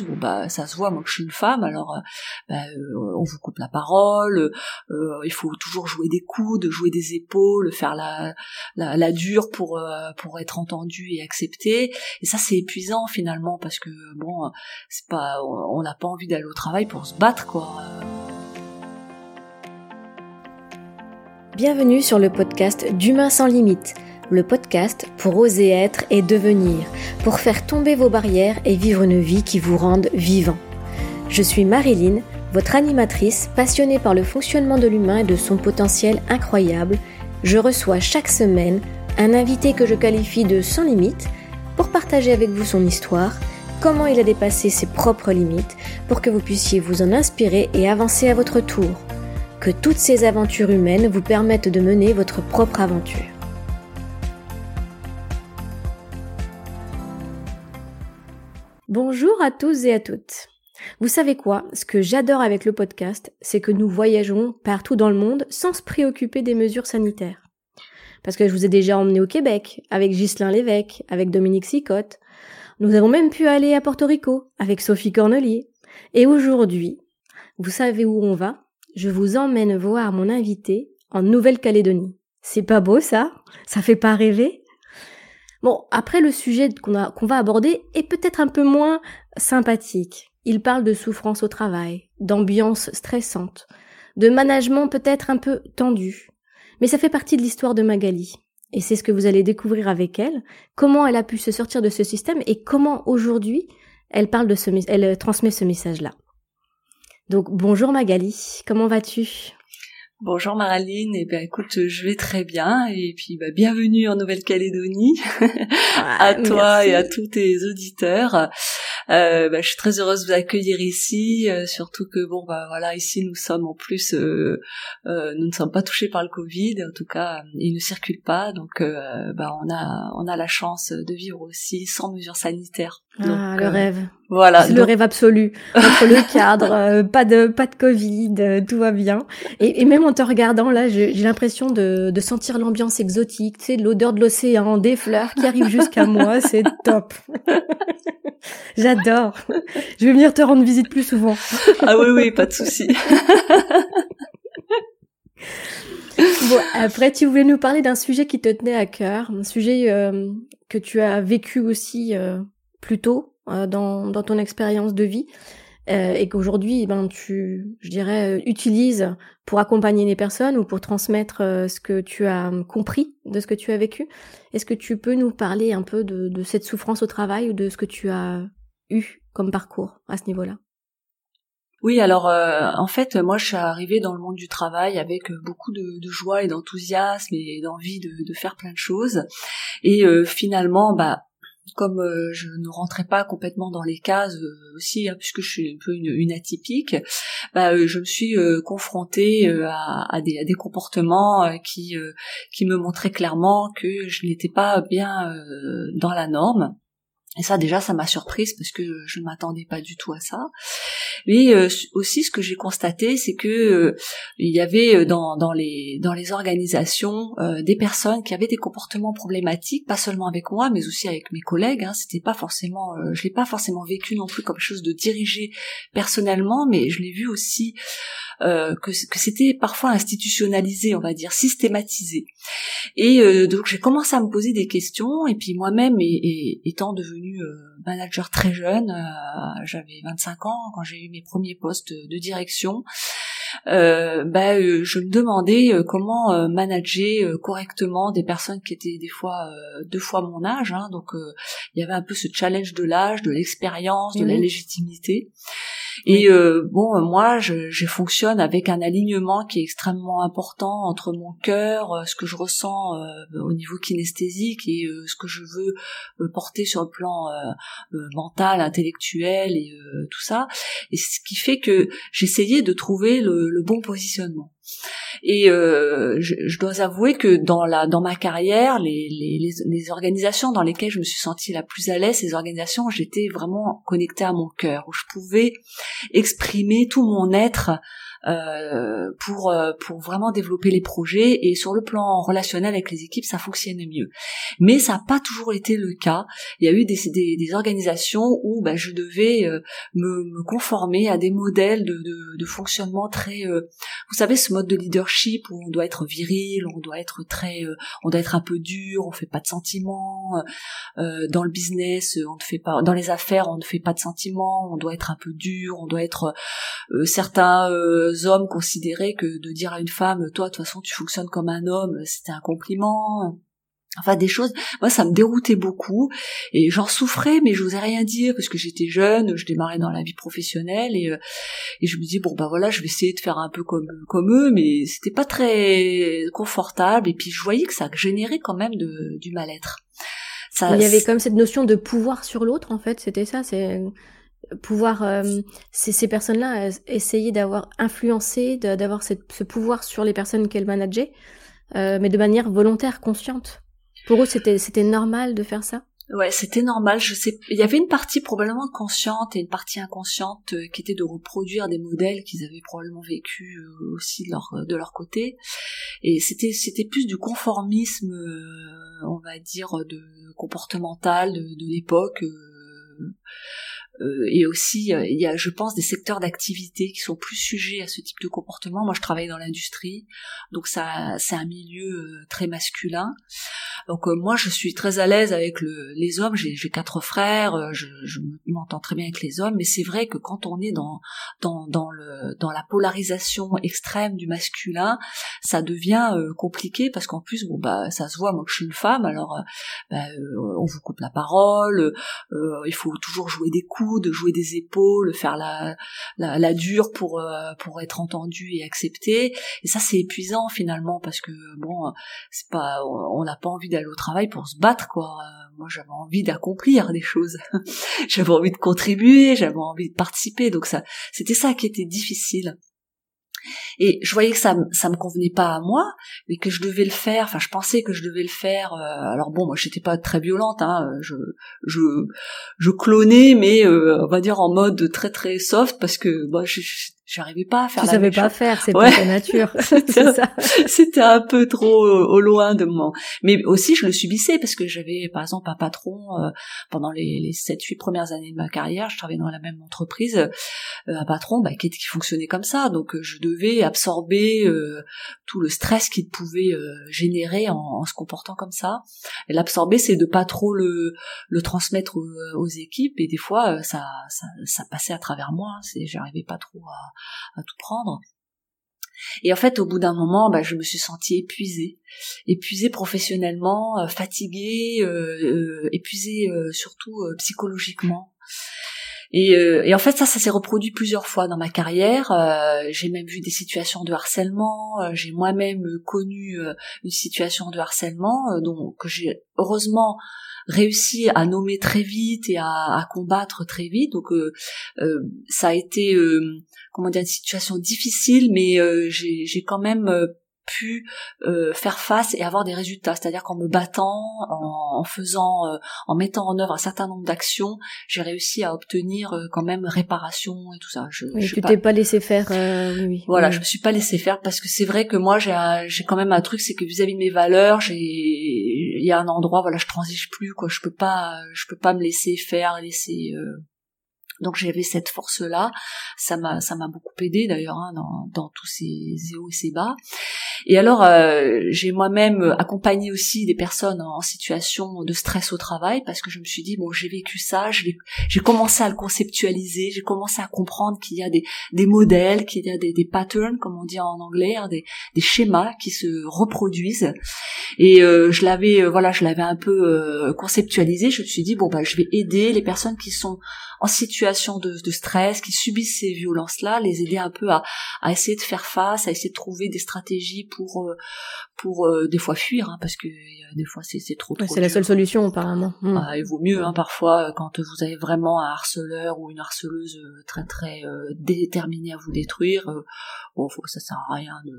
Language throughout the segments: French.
bon bah ça se voit, moi que je suis une femme, alors bah, on vous coupe la parole, il faut toujours jouer des coudes, jouer des épaules, faire la la, dure pour pour être entendu et accepté. Et ça c'est épuisant finalement parce que bon, c'est pas, on n'a pas envie d'aller au travail pour se battre quoi. Bienvenue sur le podcast d'Humain sans limite, le podcast pour oser être et devenir, pour faire tomber vos barrières et vivre une vie qui vous rende vivant. Je suis Marilyn, votre animatrice passionnée par le fonctionnement de l'humain et de son potentiel incroyable. Je reçois chaque semaine un invité que je qualifie de sans limite pour partager avec vous son histoire, comment il a dépassé ses propres limites, pour que vous puissiez vous en inspirer et avancer à votre tour que toutes ces aventures humaines vous permettent de mener votre propre aventure. Bonjour à tous et à toutes. Vous savez quoi? Ce que j'adore avec le podcast, c'est que nous voyageons partout dans le monde sans se préoccuper des mesures sanitaires. Parce que je vous ai déjà emmené au Québec, avec Ghislain Lévesque, avec Dominique Sicotte. Nous avons même pu aller à Porto Rico, avec Sophie Cornelier. Et aujourd'hui, vous savez où on va? Je vous emmène voir mon invité en Nouvelle-Calédonie. C'est pas beau ça? Ça fait pas rêver? Bon, après le sujet qu'on va aborder est peut-être un peu moins sympathique. Il parle de souffrance au travail, d'ambiance stressante, de management peut-être un peu tendu. Mais ça fait partie de l'histoire de Magali. Et c'est ce que vous allez découvrir avec elle, comment elle a pu se sortir de ce système et comment aujourd'hui elle parle de ce, elle transmet ce message-là. Donc bonjour Magali, comment vas-tu? Bonjour Maraline, et eh bien écoute, je vais très bien et puis bah, bienvenue en Nouvelle-Calédonie à toi et à tous tes auditeurs. Euh, bah, je suis très heureuse de vous accueillir ici, euh, surtout que bon bah voilà ici nous sommes en plus euh, euh nous ne sommes pas touchés par le Covid, en tout cas il ne circule pas, donc euh, bah on a on a la chance de vivre aussi sans mesures sanitaires. Ah, le rêve. Voilà. C'est le rêve absolu. Entre le cadre, pas de pas de Covid, tout va bien. Et, et même en te regardant là, j'ai l'impression de, de sentir l'ambiance exotique, tu sais, l'odeur de l'océan, des fleurs qui arrivent jusqu'à moi, c'est top. J'adore. Je vais venir te rendre visite plus souvent. ah oui, oui, pas de souci. bon, après, tu voulais nous parler d'un sujet qui te tenait à cœur, un sujet euh, que tu as vécu aussi euh, plus tôt euh, dans, dans ton expérience de vie. Euh, et qu'aujourd'hui, ben tu, je dirais, euh, utilises pour accompagner les personnes ou pour transmettre euh, ce que tu as compris de ce que tu as vécu. Est-ce que tu peux nous parler un peu de, de cette souffrance au travail ou de ce que tu as eu comme parcours à ce niveau-là? Oui, alors en fait, moi, je suis arrivée dans le monde du travail avec beaucoup de, de joie et d'enthousiasme et d'envie de, de, faire plein de choses. Et finalement, bah, comme euh, je ne rentrais pas complètement dans les cases euh, aussi, hein, puisque je suis un peu une, atypique, bah, euh, je me suis confrontée à, des, à, des, comportements qui, qui me montraient clairement que je n'étais pas bien dans la norme. Et ça déjà ça m'a surprise parce que je ne m'attendais pas du tout à ça. Mais euh, aussi ce que j'ai constaté c'est que euh, il y avait euh, dans, dans les dans les organisations des personnes qui avaient des comportements problématiques, pas seulement avec moi mais aussi avec mes collègues. Hein. C'était pas forcément, je l'ai pas forcément vécu non plus comme chose de dirigé personnellement, mais je l'ai vu aussi que, que c'était parfois institutionnalisé, on va dire systématisé. Et donc j'ai commencé à me poser des questions et puis moi-même étant devenue euh, manager très jeune, euh, j'avais 25 ans quand j'ai eu mes premiers postes de direction. Euh, bah, euh, je me demandais comment manager correctement des personnes qui étaient des fois deux fois mon âge. Hein, donc il y avait un peu ce challenge de l'âge, de l'expérience, de la légitimité. Et euh, bon, moi, je, fonctionne avec un alignement qui est extrêmement important entre mon cœur, euh, ce que je ressens euh, au niveau kinesthésique et ce que je veux porter sur le plan mental, intellectuel et tout ça. Et ce qui fait que j'essayais de trouver le bon positionnement. Et euh, je, dois avouer que dans la dans ma carrière, les, les, les, organisations dans lesquelles je me suis sentie la plus à l'aise, ces organisations j'étais vraiment connectée à mon cœur, où je pouvais exprimer tout mon être pour euh, pour vraiment développer les projets et sur le plan relationnel avec les équipes ça fonctionnait mieux. Mais ça n'a pas toujours été le cas. Il y a eu des des, des organisations où ben, je devais euh, me, me, conformer à des modèles de, de, de fonctionnement très vous savez ce mode de leadership où on doit être viril on doit être très on doit être un peu dur on fait pas de sentiments. Dans le business on ne fait pas dans les affaires on ne fait pas de sentiments. On doit être un peu dur on doit être certains hommes considéraient que de dire à une femme toi de toute façon tu fonctionnes comme un homme c'était un compliment enfin des choses moi ça me déroutait beaucoup et j'en souffrais mais je n'osais rien dire parce que j'étais jeune je démarrais dans la vie professionnelle et, euh, et je me dis bon bah voilà je vais essayer de faire un peu comme comme eux mais c'était pas très confortable et puis je voyais que ça générait quand même de, du mal-être. Ça, il y avait comme cette notion de pouvoir sur l'autre en fait c'était ça c'est pouvoir euh, ces, personnes-là euh, essayer d'avoir influencé, d'avoir ce pouvoir sur les personnes qu'elles manageaient, euh, mais de manière volontaire, consciente. Pour eux, c'était normal de faire ça. Ouais, c'était normal. Je sais, il y avait une partie probablement consciente et une partie inconsciente qui était de reproduire des modèles qu'ils avaient probablement vécu aussi de leur de leur côté. Et c'était c'était plus du conformisme, on va dire, de comportemental de l'époque. Euh, et aussi euh, il y a je pense des secteurs d'activité qui sont plus sujets à ce type de comportement. Moi je travaille dans l'industrie donc ça c'est un milieu euh, très masculin. Donc moi je suis très à l'aise avec le, les hommes. J'ai quatre frères je, je m'entends très bien avec les hommes. Mais c'est vrai que quand on est dans dans dans le dans la polarisation extrême du masculin ça devient compliqué parce qu'en plus bon bah ça se voit moi que je suis une femme. Alors bah, on vous coupe la parole il faut toujours jouer des coups de jouer des épaules, faire la, la, dure pour euh, pour être entendu et accepté. Et ça c'est épuisant finalement parce que bon, c'est pas, on n'a pas envie d'aller au travail pour se battre quoi. Euh, moi j'avais envie d'accomplir des choses, j'avais envie de contribuer, j'avais envie de participer. Donc ça, c'était ça qui était difficile. Et je voyais que ça, ça me convenait pas à moi, mais que je devais le faire. Enfin, je pensais que je devais le faire. Euh, alors bon, moi, j'étais pas très violente. Hein, je, je, je clonais, mais euh, on va dire en mode très très soft, parce que moi, je, j'arrivais pas à faire. Tu savais pas faire, c'est pas ta nature. C'était un peu trop au loin de moi. Mais aussi, je le subissais parce que j'avais, par exemple, un patron euh, pendant les, les 7-8 premières années de ma carrière. Je travaillais dans la même entreprise, euh, un patron bah, qui, qui fonctionnait comme ça. Donc, euh, je devais absorber tout le stress qu'il pouvait générer en, en, se comportant comme ça. Et l'absorber, c'est de pas trop le, le transmettre aux, aux, équipes. Et des fois, ça, ça, ça passait à travers moi. C'est, j'arrivais pas trop à à tout prendre. Et en fait, au bout d'un moment, bah, je me suis sentie épuisée, épuisée professionnellement, euh, fatiguée, euh, euh, épuisée surtout psychologiquement. Et, et, en fait, ça, ça s'est reproduit plusieurs fois dans ma carrière. j'ai même vu des situations de harcèlement. j'ai moi-même connu une situation de harcèlement, donc que j'ai heureusement réussi à nommer très vite et à, à combattre très vite. Donc euh, euh, ça a été euh, comment dire une situation difficile, mais j'ai quand même pu euh, faire face et avoir des résultats. C'est-à-dire qu'en me battant, en, faisant, euh, en mettant en œuvre un certain nombre d'actions, j'ai réussi à obtenir euh, quand même réparation et tout ça. Je, oui, je tu t'es pas, laissé faire. oui. Voilà, je me suis pas laissé faire parce que c'est vrai que moi j'ai j'ai quand même un truc, c'est que vis-à-vis de mes valeurs, j'ai il y a un endroit, voilà, je transige plus quoi. Je peux pas, je peux pas me laisser faire, laisser donc j'avais cette force-là, ça m'a ça m'a beaucoup aidé d'ailleurs hein, dans, dans tous ces hauts et ces bas. Et alors euh, j'ai moi-même accompagné aussi des personnes en situation de stress au travail parce que je me suis dit bon j'ai vécu ça, j'ai commencé à le conceptualiser, j'ai commencé à comprendre qu'il y a des, des modèles, qu'il y a des, des patterns comme on dit en anglais, hein, des, des schémas qui se reproduisent. Et euh, je l'avais euh, voilà je l'avais un peu conceptualisé. Je me suis dit bon bah je vais aider les personnes qui sont en situation de, de stress, qui subissent ces violences-là, les aider un peu à, à, essayer de faire face, à essayer de trouver des stratégies pour euh, pour euh, des fois fuir, hein, parce que euh, des fois c'est trop. trop c'est la seule solution apparemment. Ah, il vaut mieux hein, parfois quand vous avez vraiment un harceleur ou une harceleuse très très déterminée à vous détruire. bon, faut, ça sert à rien de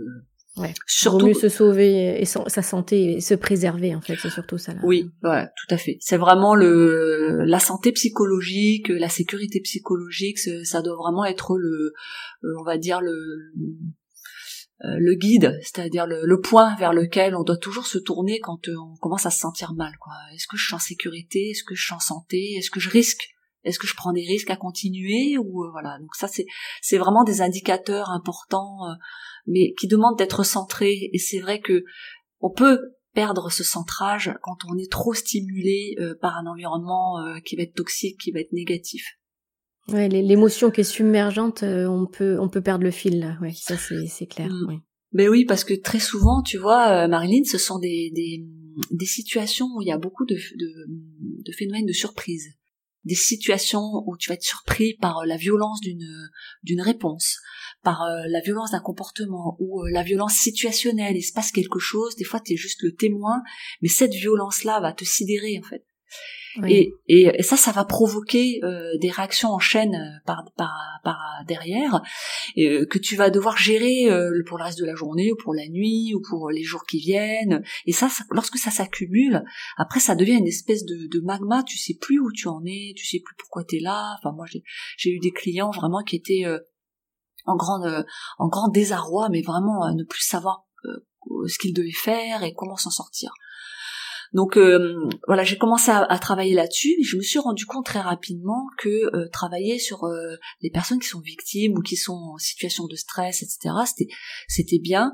Ouais. Surtout mieux se sauver et sa santé et se préserver en fait, c'est surtout ça. Là. Oui, ouais, tout à fait. C'est vraiment le la santé psychologique, la sécurité psychologique, ça doit vraiment être le, euh, on va dire le euh, le guide, c'est-à-dire le, point vers lequel on doit toujours se tourner quand euh, on commence à se sentir mal. Quoi. Est-ce que je suis en sécurité? Est-ce que je suis en santé? Est-ce que je risque Est-ce que je prends des risques à continuer ou voilà. Donc ça c'est c'est vraiment des indicateurs importants mais qui demande d'être centré. Et c'est vrai que on peut perdre ce centrage quand on est trop stimulé euh, par un environnement euh, qui va être toxique, qui va être négatif. Ouais, l'émotion qui est submergente, euh, on peut on peut perdre le fil là. Ouais, ça c'est c'est clair. Mm. Oui. Mais oui, parce que très souvent, tu vois, Marilyn, ce sont des, des, des situations où il y a beaucoup de, de, de phénomènes de surprise des situations où tu vas être surpris par la violence d'une d'une réponse, par euh, la violence d'un comportement ou euh, la violence situationnelle, il se passe quelque chose, des fois tu juste le témoin, mais cette violence-là va te sidérer en fait. Et, et, ça, ça va provoquer euh, des réactions en chaîne par, par, par derrière, que tu vas devoir gérer pour le reste de la journée ou pour la nuit ou pour les jours qui viennent. Et ça, lorsque ça s'accumule, après ça devient une espèce de, de, magma. Tu sais plus où tu en es, tu sais plus pourquoi tu es là. Enfin, moi, j'ai eu des clients vraiment qui étaient en grand euh, en grand désarroi, mais vraiment à ne plus savoir euh, ce qu'il devait faire et comment s'en sortir. Donc euh, voilà, j'ai commencé à, travailler là-dessus, mais je me suis rendu compte très rapidement que travailler sur les personnes qui sont victimes ou qui sont en situation de stress, etc., c'était c'était bien,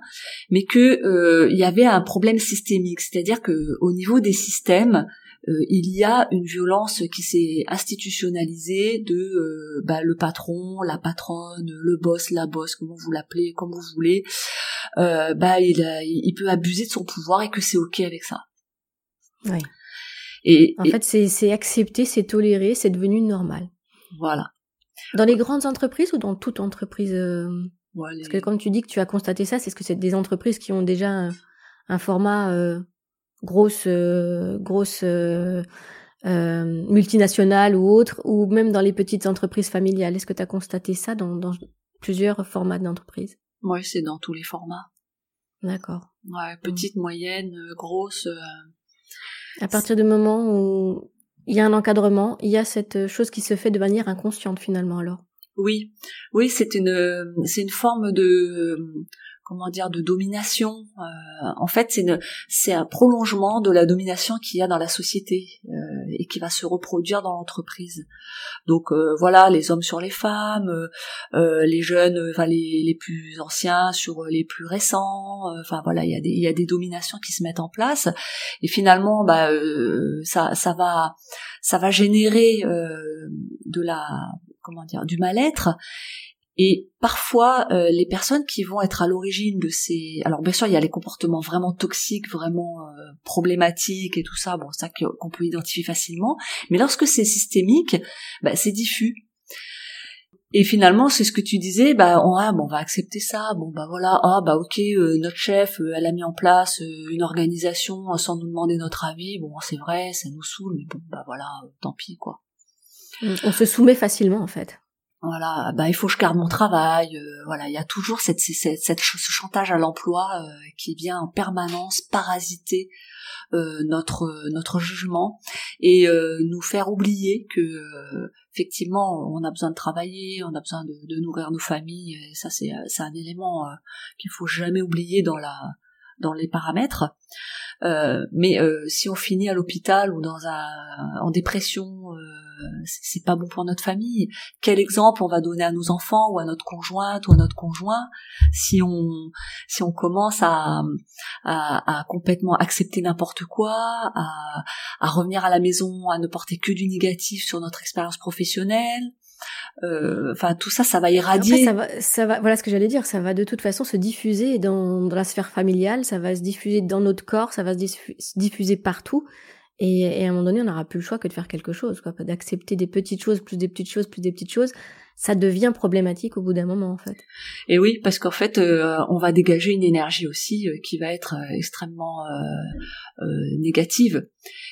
mais que il y avait un problème systémique, c'est-à-dire que au niveau des systèmes, euh, il y a une violence qui s'est institutionnalisée de euh, bah, le patron, la patronne, le boss, la boss, comment vous l'appelez, comme vous voulez, euh, bah il, il peut abuser de son pouvoir et que c'est ok avec ça. Oui. Et en fait, c'est accepté, c'est toléré, c'est devenu normal. Voilà. Dans les grandes entreprises ou dans toute entreprise Parce que comme tu dis que tu as constaté ça, c'est ce que c'est des entreprises qui ont déjà un, format grosse euh, grosse euh, euh, multinationale ou autre, ou même dans les petites entreprises familiales. Est-ce que tu as constaté ça dans, dans plusieurs formats d'entreprise? Oui, c'est dans tous les formats. D'accord. Ouais, petite, moyenne, grosse. À partir du moment où il y a un encadrement, il y a cette chose qui se fait de manière inconsciente finalement alors. Oui, oui, c'est une c'est une forme de comment dire de domination. Euh, en fait, c'est un prolongement de la domination qu'il y a dans la société euh, et qui va se reproduire dans l'entreprise. Donc euh, voilà, les hommes sur les femmes, les jeunes, enfin les, les plus anciens sur les plus récents. Enfin voilà, il y a des il y a des dominations qui se mettent en place et finalement, bah ça ça va ça va générer de la comment dire du mal-être et parfois, euh, les personnes qui vont être à l'origine de ces... Alors bien sûr, il y a les comportements vraiment toxiques, vraiment euh, problématiques et tout ça, bon, ça qu'on peut identifier facilement. Mais lorsque c'est systémique, bah, c'est diffus. Et finalement, c'est ce que tu disais, bah on, ah, on va accepter ça, bon bah voilà, ah bah ok, euh, notre chef, elle a mis en place une organisation sans nous demander notre avis, bon c'est vrai, ça nous saoule, mais bon bah voilà, tant pis quoi. On se soumet facilement en fait voilà bah il faut que je garde mon travail euh, voilà il y a toujours cette, cette, cette ce chantage à l'emploi euh, qui vient en permanence parasiter euh, notre notre jugement et nous faire oublier que effectivement on a besoin de travailler on a besoin de, de nourrir nos familles et ça c'est c'est un élément qu'il faut jamais oublier dans la dans les paramètres mais si on finit à l'hôpital ou dans un en dépression c'est pas bon pour notre famille. Quel exemple on va donner à nos enfants ou à notre conjointe ou à notre conjoint si on si on commence à à, complètement accepter n'importe quoi, à, à revenir à la maison, à ne porter que du négatif sur notre expérience professionnelle. Euh, enfin tout ça ça va irradier ça va ça va voilà ce que j'allais dire ça va de toute façon se diffuser dans, dans la sphère familiale ça va se diffuser dans notre corps ça va se diffuser partout et, et, à un moment donné, on n'aura plus le choix que de faire quelque chose, quoi, d'accepter des petites choses, plus des petites choses, plus des petites choses. Ça devient problématique au bout d'un moment, en fait. Et oui, parce qu'en fait, euh, on va dégager une énergie aussi euh, qui va être euh, extrêmement négative.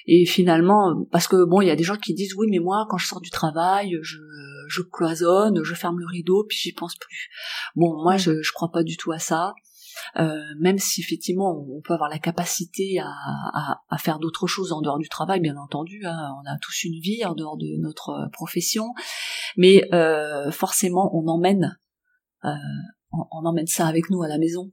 Et finalement, parce que bon, il y a des gens qui disent oui, mais moi, quand je sors du travail, je, je cloisonne, je ferme le rideau, puis j'y pense plus. Bon, moi, je, je crois pas du tout à ça. euh, même si effectivement on peut avoir la capacité à, à, à faire d'autres choses en dehors du travail, bien entendu, hein, on a tous une vie en dehors de notre profession, mais euh, forcément on emmène euh, on, on, emmène ça avec nous à la maison.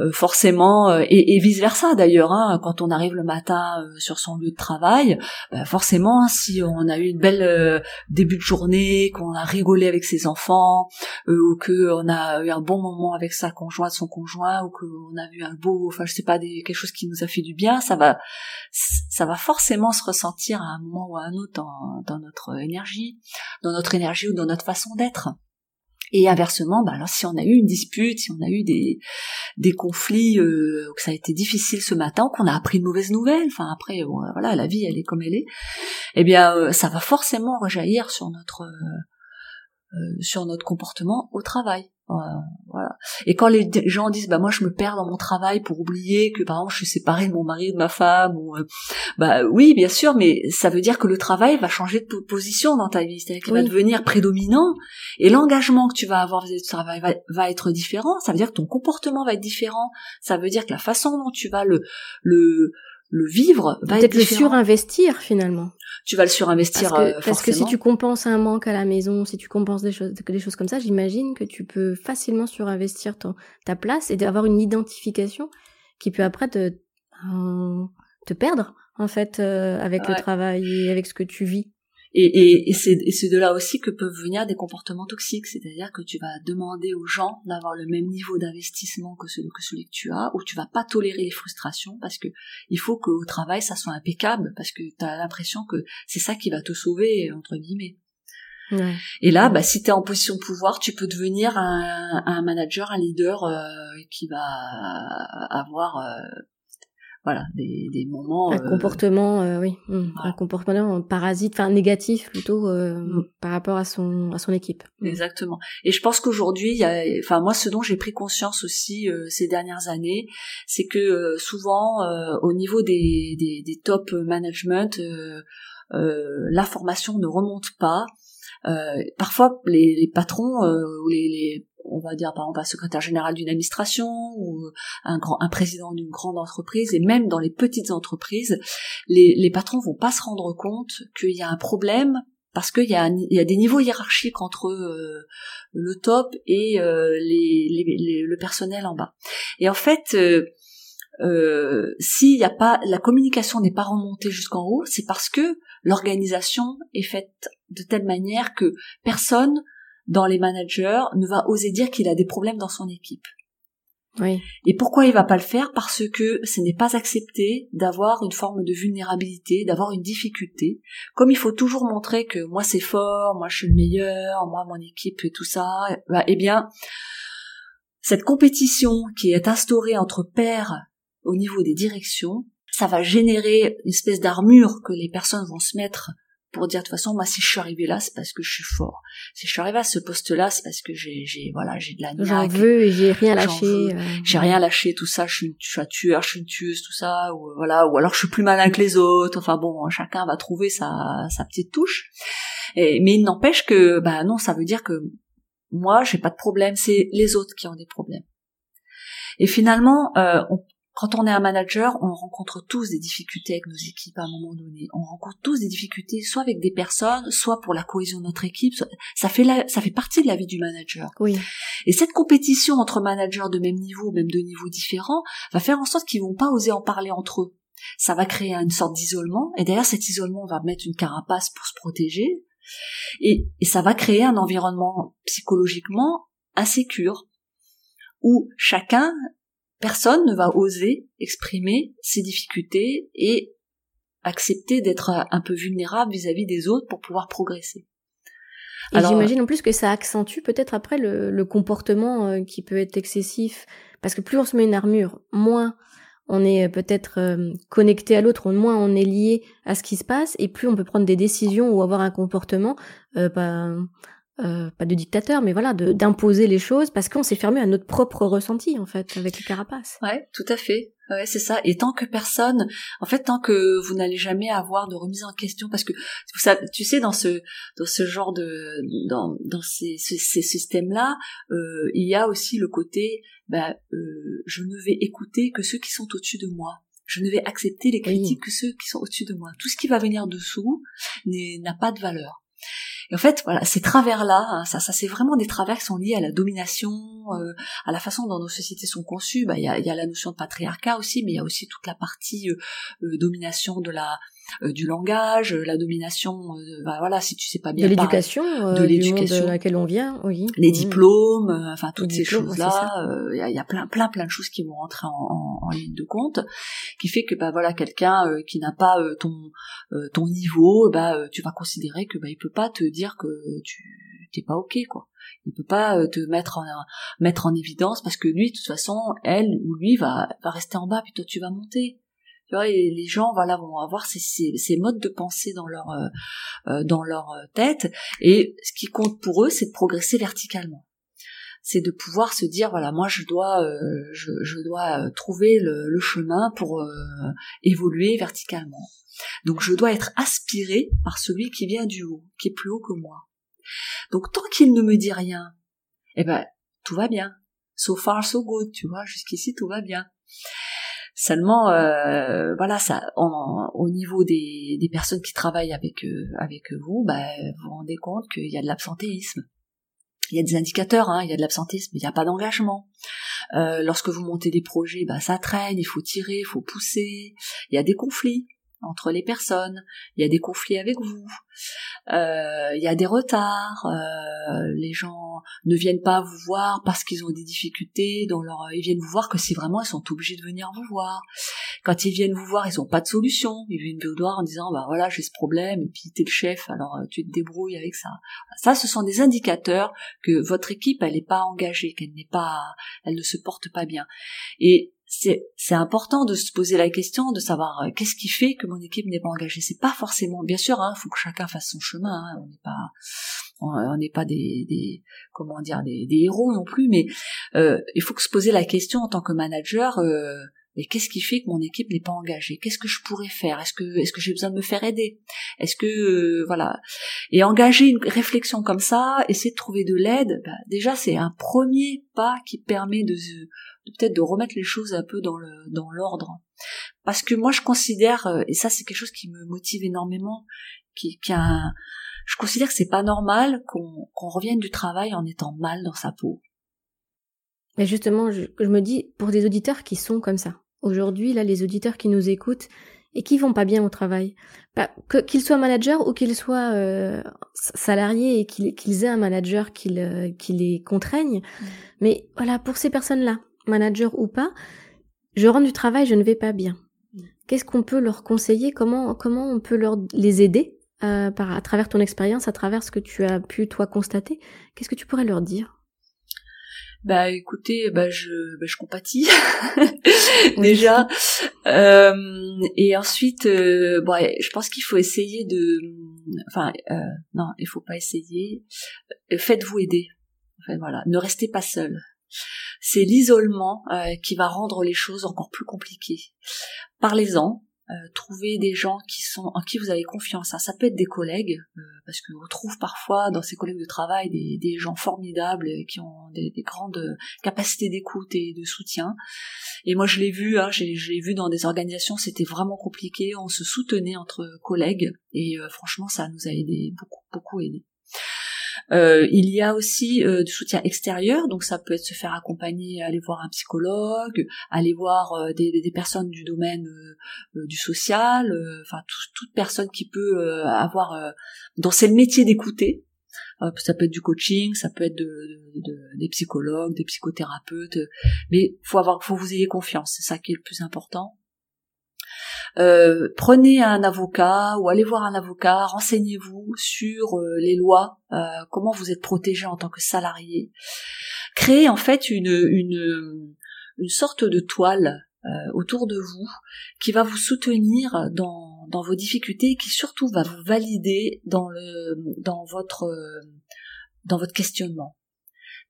Euh, forcément, euh, et, et, vice versa d'ailleurs. Hein, quand on arrive le matin euh, sur son lieu de travail, bah, forcément, si on a eu une belle début de journée, qu'on a rigolé avec ses enfants, ou que on a eu un bon moment avec sa conjointe, son conjoint, ou qu'on a vu un beau, enfin je sais pas, des, quelque chose qui nous a fait du bien, ça va, ça va forcément se ressentir à un moment ou à un autre dans notre énergie, dans notre énergie ou dans notre façon d'être. Et inversement, bah alors si on a eu une dispute, si on a eu des des conflits, euh, que ça a été difficile ce matin, qu'on a appris de mauvaises nouvelles, enfin après voilà la vie elle est comme elle est, eh bien euh, ça va forcément rejaillir sur notre euh, euh sur notre comportement au travail. Voilà. Et quand les gens disent bah moi je me perds dans mon travail pour oublier que par exemple je suis séparée de mon mari et de ma femme ou euh, bah oui bien sûr mais ça veut dire que le travail va changer de position dans ta vie. C'est-à-dire qu'il va devenir prédominant et l'engagement que tu vas avoir vis-à-vis du travail va, va, être différent. Ça veut dire que ton comportement va être différent. Ça veut dire que la façon dont tu vas le le le vivre va être le surinvestir finalement. Tu vas le surinvestir parce que, euh, parce que si tu compenses un manque à la maison, si tu compenses des choses, des choses comme ça, j'imagine que tu peux facilement surinvestir ton, ta place et d'avoir une identification qui peut après te euh, te perdre en fait euh, avec le travail et avec ce que tu vis. Et, et, et c'est de là aussi que peuvent venir des comportements toxiques, c'est-à-dire que tu vas demander aux gens d'avoir le même niveau d'investissement que celui, que celui que tu as, ou tu vas pas tolérer les frustrations parce que il faut qu'au travail ça soit impeccable, parce que tu as l'impression que c'est ça qui va te sauver entre guillemets. Ouais. Et là, bah, si tu es en position de pouvoir, tu peux devenir un, un manager, un leader euh, qui va avoir euh, voilà des, des moments un euh, comportement euh, oui hmm, un comportement parasite enfin négatif plutôt euh, mm. par rapport à son à son équipe mm. exactement et je pense qu'aujourd'hui il y a enfin moi ce dont j'ai pris conscience aussi ces dernières années c'est que souvent au niveau des, des, des top management l'information ne remonte pas parfois les, les patrons ou les, les on va dire par exemple un secrétaire général d'une administration ou un grand un président d'une grande entreprise et même dans les petites entreprises les, les patrons vont pas se rendre compte qu'il y a un problème parce qu'il y a il y a des niveaux hiérarchiques entre euh, le top et euh, les, les, le personnel en bas. Et en fait euh, euh s'il y a pas la communication n'est pas remontée jusqu'en haut c'est parce que l'organisation est faite de telle manière que personne dans les managers ne va oser dire qu'il a des problèmes dans son équipe. Oui. Et pourquoi il va pas le faire? Parce que ce n'est pas accepté d'avoir une forme de vulnérabilité, d'avoir une difficulté. Comme il faut toujours montrer que moi c'est fort, moi je suis le meilleur, moi mon équipe et tout ça, bah, eh bien, cette compétition qui est instaurée entre pairs au niveau des directions, ça va générer une espèce d'armure que les personnes vont se mettre pour dire de toute façon moi si je suis arrivé là c'est parce que je suis fort. Si je suis arrivé à ce poste là c'est parce que j'ai j'ai voilà j'ai de la j'en veux et j'ai rien lâché euh, j'ai rien lâché tout ça je suis, je suis un tueur je suis une tueuse tout ça ou voilà ou alors je suis plus malin que les autres. Enfin bon chacun va trouver sa sa petite touche. Et, mais il n'empêche que bah non ça veut dire que moi j'ai pas de problème c'est les autres qui ont des problèmes. Et finalement, euh, on, quand on est un manager, on rencontre tous des difficultés avec nos équipes à un moment donné. On rencontre tous des difficultés, soit avec des personnes, soit pour la cohésion de notre équipe. Ça fait ça fait partie de la vie du manager. Oui. Et cette compétition entre managers de même niveau, même de niveaux différents, va faire en sorte qu'ils vont pas oser en parler entre eux. Ça va créer une sorte d'isolement. Et derrière cet isolement, on va mettre une carapace pour se protéger. Et, et ça va créer un environnement psychologiquement insécure où chacun personne ne va oser exprimer ses difficultés et accepter d'être un peu vulnérable vis-à-vis des autres pour pouvoir progresser. Et j'imagine en plus que ça accentue peut-être après le, comportement euh, qui peut être excessif, parce que plus on se met une armure, moins on est peut-être euh, connecté à l'autre, moins on est lié à ce qui se passe, et plus on peut prendre des décisions ou avoir un comportement euh, pas, euh, pas de dictateur, mais voilà, d'imposer les choses parce qu'on s'est fermé à notre propre ressenti en fait avec les carapaces. Ouais, tout à fait. Ouais, c'est ça. Et tant que personne, en fait, tant que vous n'allez jamais avoir de remise en question, parce que ça, tu sais, dans ce dans ce genre de dans dans ces ces, ces systèmes-là, euh, il y a aussi le côté, bah, euh, je ne vais écouter que ceux qui sont au-dessus de moi. Je ne vais accepter les critiques que ceux qui sont au-dessus de moi. Tout ce qui va venir dessous n'a pas de valeur. Et en fait, voilà, ces travers-là, hein, ça, c'est vraiment des travers qui sont liés à la domination, euh, à la façon dont nos sociétés sont conçues. Bah, il y, a, la notion de patriarcat aussi, mais il y a aussi toute la partie euh, euh, domination de la du langage, la domination, euh, bah, voilà, si tu sais pas bien de l'éducation, de l'éducation à laquelle on vient, oui, les mmh. diplômes, enfin toutes ces choses-là, il y, a, y, a, plein, plein, plein de choses qui vont rentrer en, en, en ligne de compte, qui fait que bah voilà, quelqu'un qui n'a pas ton ton niveau, bah tu vas considérer que bah il peut pas te dire que tu t'es pas ok quoi. Il peut pas te mettre en mettre en évidence parce que lui de toute façon, elle ou lui va va rester en bas puis toi tu vas monter et les gens voilà vont avoir ces, ces, modes de pensée dans leur euh, euh, euh, tête. Et ce qui compte pour eux c'est de progresser verticalement. C'est de pouvoir se dire voilà moi je dois je, dois trouver le, le chemin pour évoluer verticalement. Donc je dois être aspiré par celui qui vient du haut qui est plus haut que moi. Donc tant qu'il ne me dit rien eh ben tout va bien. So far so good tu vois jusqu'ici tout va bien Seulement, euh, voilà, ça, au niveau des, des, personnes qui travaillent avec euh, avec vous, bah, vous vous rendez compte qu'il y a de l'absentéisme. Il y a des indicateurs, hein, il y a de l'absentéisme, il n'y a pas d'engagement. Euh, lorsque vous montez des projets, bah, ça traîne, il faut tirer, il faut pousser. Il y a des conflits entre les personnes, il y a des conflits avec vous, euh, il y a des retards, euh, les gens ne viennent pas vous voir parce qu'ils ont des difficultés dans leur, ils viennent vous voir que si vraiment ils sont obligés de venir vous voir. Quand ils viennent vous voir, ils n'ont pas de solution, ils viennent vous voir en disant bah voilà j'ai ce problème et puis t'es le chef alors euh, tu te débrouilles avec ça. Ça ce sont des indicateurs que votre équipe elle n'est pas engagée, qu'elle n'est pas, elle ne se porte pas bien. Et c'est important de se poser la question de savoir euh, qu'est-ce qui fait que mon équipe n'est pas engagée. C'est pas forcément, bien sûr, hein, faut que chacun fasse son chemin. Hein, on n'est pas, on n'est pas des, des, comment dire, des, des, héros non plus, mais euh, il faut que se poser la question en tant que manager. Euh, qu'est-ce qui fait que mon équipe n'est pas engagée? Qu'est-ce que je pourrais faire? Est-ce que est-ce que j'ai besoin de me faire aider? Est-ce que euh, voilà Et engager une réflexion comme ça, essayer de trouver de l'aide, bah, déjà c'est un premier pas qui permet de peut-être de remettre les choses un peu dans le dans l'ordre parce que moi je considère euh, et ça c'est quelque chose qui me motive énormément qui, qui a je considère que c'est pas normal qu'on qu'on revienne du travail en étant mal dans sa peau mais justement je, je me dis pour des auditeurs qui sont comme ça aujourd'hui là les auditeurs qui nous écoutent et qui vont pas bien au travail, bah, que qu'ils soient managers ou qu'ils soient euh, salariés et qu'ils aient un manager qui, qui les contraigne. Mmh. Mais voilà, pour ces personnes-là, manager ou pas, je rentre du travail, je ne vais pas bien. Mm. Qu'est-ce qu'on peut leur conseiller? Comment comment on peut leur les aider euh, par à travers ton expérience, à travers ce que tu as pu toi constater? Qu'est-ce que tu pourrais leur dire? Bah écoutez, bah je, bah, je compatis déjà, euh, et ensuite, euh, bon, je pense qu'il faut essayer de, enfin, euh, non, il faut pas essayer. Faites-vous aider. Enfin voilà, ne restez pas seul c'est l'isolement euh, qui va rendre les choses encore plus compliquées. Parlez-en, euh, trouvez des gens qui sont en qui vous avez confiance. Ça peut être des collègues, euh, parce qu'on trouve parfois dans ces collègues de travail des, gens formidables qui ont des, grandes capacités d'écoute et de soutien. Et moi je l'ai vu, hein, j'ai vu dans des organisations, c'était vraiment compliqué. On se soutenait entre collègues et franchement ça nous a aidé beaucoup, beaucoup aidé. Euh, il y a aussi euh, du soutien extérieur, donc ça peut être se faire accompagner, aller voir un psychologue, aller voir euh, des, des, personnes du domaine du social, enfin toute personne qui peut avoir, dans c'est le métier d'écouter. ça peut être du coaching, ça peut être de, de, des psychologues, des psychothérapeutes, mais faut avoir, faut vous ayez confiance, c'est ça qui est le plus important. Euh, prenez un avocat ou allez voir un avocat, renseignez-vous sur euh, les lois, euh, comment vous êtes protégé en tant que salarié. Créez en fait une, une, une sorte de toile autour de vous qui va vous soutenir dans, dans vos difficultés et qui surtout va vous valider dans, le, dans, votre, dans votre questionnement.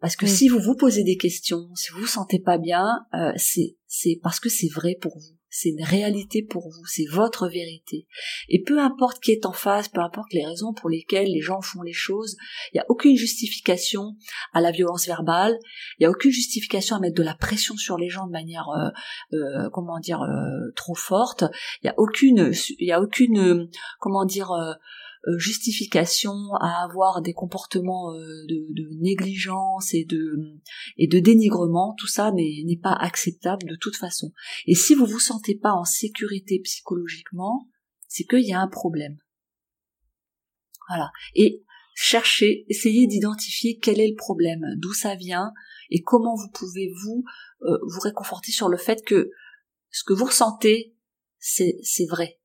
Parce que si vous vous posez des questions, si vous vous sentez pas bien, euh, c'est c'est parce que c'est vrai pour vous c'est une réalité pour vous, c'est votre vérité. Et peu importe qui est en face, peu importe les raisons pour lesquelles les gens font les choses, il n'y a aucune justification à la violence verbale, il n'y a aucune justification à mettre de la pression sur les gens de manière, euh, euh, comment dire, euh, trop forte. Il n'y a aucune, y a aucune, comment dire, justification à avoir des comportements euh, de, de, négligence et de et de dénigrement, tout ça n'est pas acceptable de toute façon. Et si vous vous sentez pas en sécurité psychologiquement, c'est qu'il y a un problème. Voilà. Et cherchez, essayez d'identifier quel est le problème, d'où ça vient et comment vous pouvez vous euh, vous réconforter sur le fait que ce que vous ressentez, c'est vrai.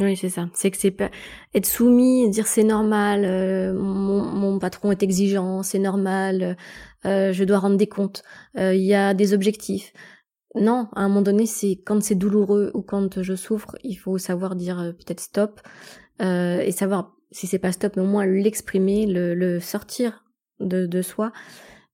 Oui, c'est ça. C'est que c'est pas être soumis, dire c'est normal, euh, mon, mon, patron est exigeant, c'est normal, euh, je dois rendre des comptes, euh, il y a des objectifs. Non, à un moment donné, c'est quand c'est douloureux ou quand je souffre, il faut savoir dire peut-être stop et savoir si c'est pas stop, mais au moins l'exprimer, le, le, sortir de, de soi.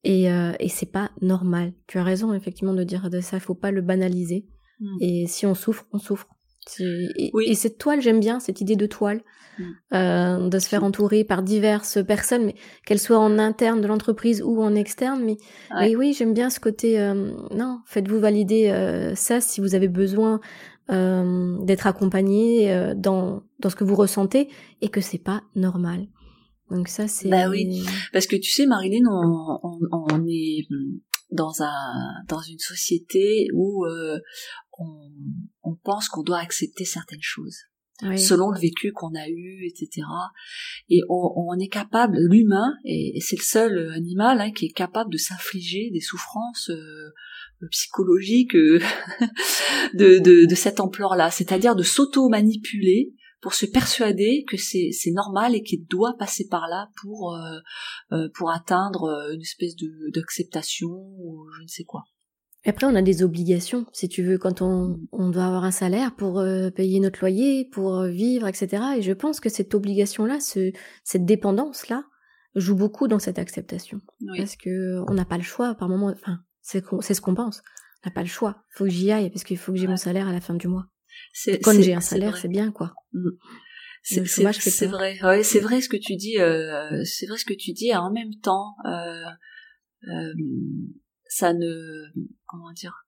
Et, et c'est pas normal. Tu as raison effectivement de dire de ça, il faut pas le banaliser. Mmh. Et si on souffre, on souffre. Et, oui. et, cette toile, j'aime bien cette idée de toile, mm. euh, de se faire entourer par diverses personnes, mais qu'elles soient en interne de l'entreprise ou en externe. Mais, oui, j'aime bien ce côté. Euh, non, faites-vous valider euh, ça si vous avez besoin d'être accompagné dans dans ce que vous ressentez et que c'est pas normal. Donc ça, c'est. Bah oui, parce que tu sais, Marilyn, on, on, on est dans un dans une société où euh, on, on pense qu'on doit accepter certaines choses. selon le vécu qu'on a eu, etc. Et on, on est capable, l'humain, et, c'est le seul animal hein, qui est capable de s'infliger des souffrances euh, psychologiques euh, de, de, de, cette ampleur-là, c'est-à-dire de s'auto-manipuler pour se persuader que c'est normal et qu'il doit passer par là pour euh, euh pour atteindre une espèce de d'acceptation ou je ne sais quoi. Après, on a des obligations, si tu veux, quand on, on doit avoir un salaire pour euh, payer notre loyer, pour euh, vivre, etc. Et je pense que cette obligation-là, ce, cette dépendance-là, joue beaucoup dans cette acceptation. Parce que on n'a pas le choix, par moment, enfin, c'est ce qu'on pense. On n'a pas le choix. Faut que j'y aille parce qu'il faut que j'ai mon salaire à la fin du mois. Quand j'ai un salaire, c'est bien, quoi. Mm. C'est vrai, ouais, c'est vrai ce que tu dis. Euh, c'est vrai ce que tu dis. En même temps, euh, euh, ça ne comment dire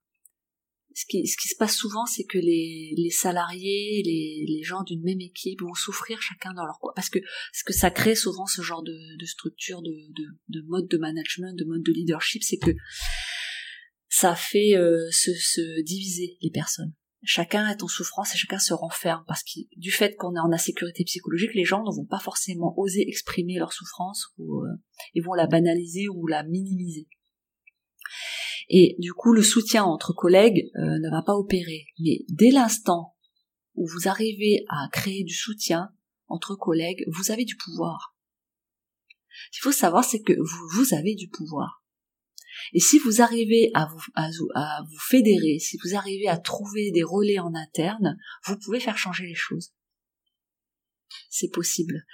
ce qui, ce qui se passe souvent, c'est que les, les salariés, les, les gens d'une même équipe vont souffrir chacun dans leur coin. Parce que ce que ça crée souvent ce genre de, de structure, de, de, de mode de management, de mode de leadership, c'est que ça fait euh, se, se diviser les personnes. Chacun est en souffrance et chacun se renferme parce que du fait qu'on est en insécurité psychologique, les gens ne vont pas forcément oser exprimer leur souffrance ou euh, ils vont la banaliser ou la minimiser. Et du coup, le soutien entre collègues euh, ne va pas opérer. Mais dès l'instant où vous arrivez à créer du soutien entre collègues, vous avez du pouvoir. Ce qu'il faut savoir, c'est que vous, avez du pouvoir. Et si vous arrivez à vous, à, à vous fédérer, si vous arrivez à trouver des relais en interne, vous pouvez faire changer les choses. C'est possible.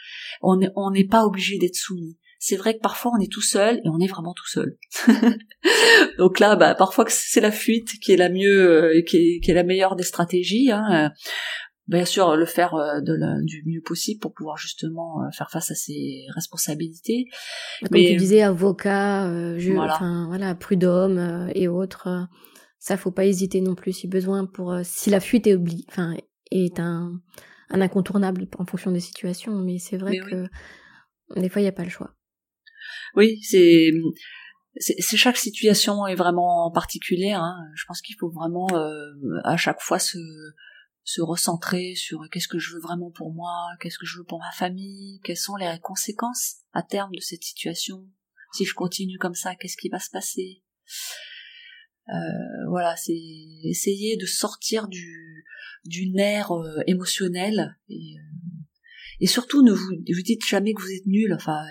On n'est pas obligé d'être soumis c'est vrai que parfois on est tout seul et on est vraiment tout seul. Donc là, bah, parfois c'est la fuite qui est la mieux, euh, qui, est, qui est la meilleure des stratégies. Hein. Bien sûr, le faire euh, du mieux possible pour pouvoir justement euh, faire face à ses responsabilités. Comme Mais, tu disais, avocat, voilà. Enfin, voilà, prud'homme et autres. ça, faut pas hésiter non plus si besoin pour si la fuite est enfin est un, un incontournable en fonction des situations. Mais c'est vrai que des fois il n'y a pas le choix. Oui, c'est c'est chaque situation est vraiment particulière. Hein. Je pense qu'il faut vraiment euh, à chaque fois se se recentrer sur qu'est-ce que je veux vraiment pour moi, qu'est-ce que je veux pour ma famille, quelles sont les conséquences à terme de cette situation. Si je continue comme ça, qu'est-ce qui va se passer? Euh, Voilà, c'est essayer de sortir du du nerf euh, émotionnel et, et surtout ne vous, vous dites jamais que vous êtes nul. Enfin,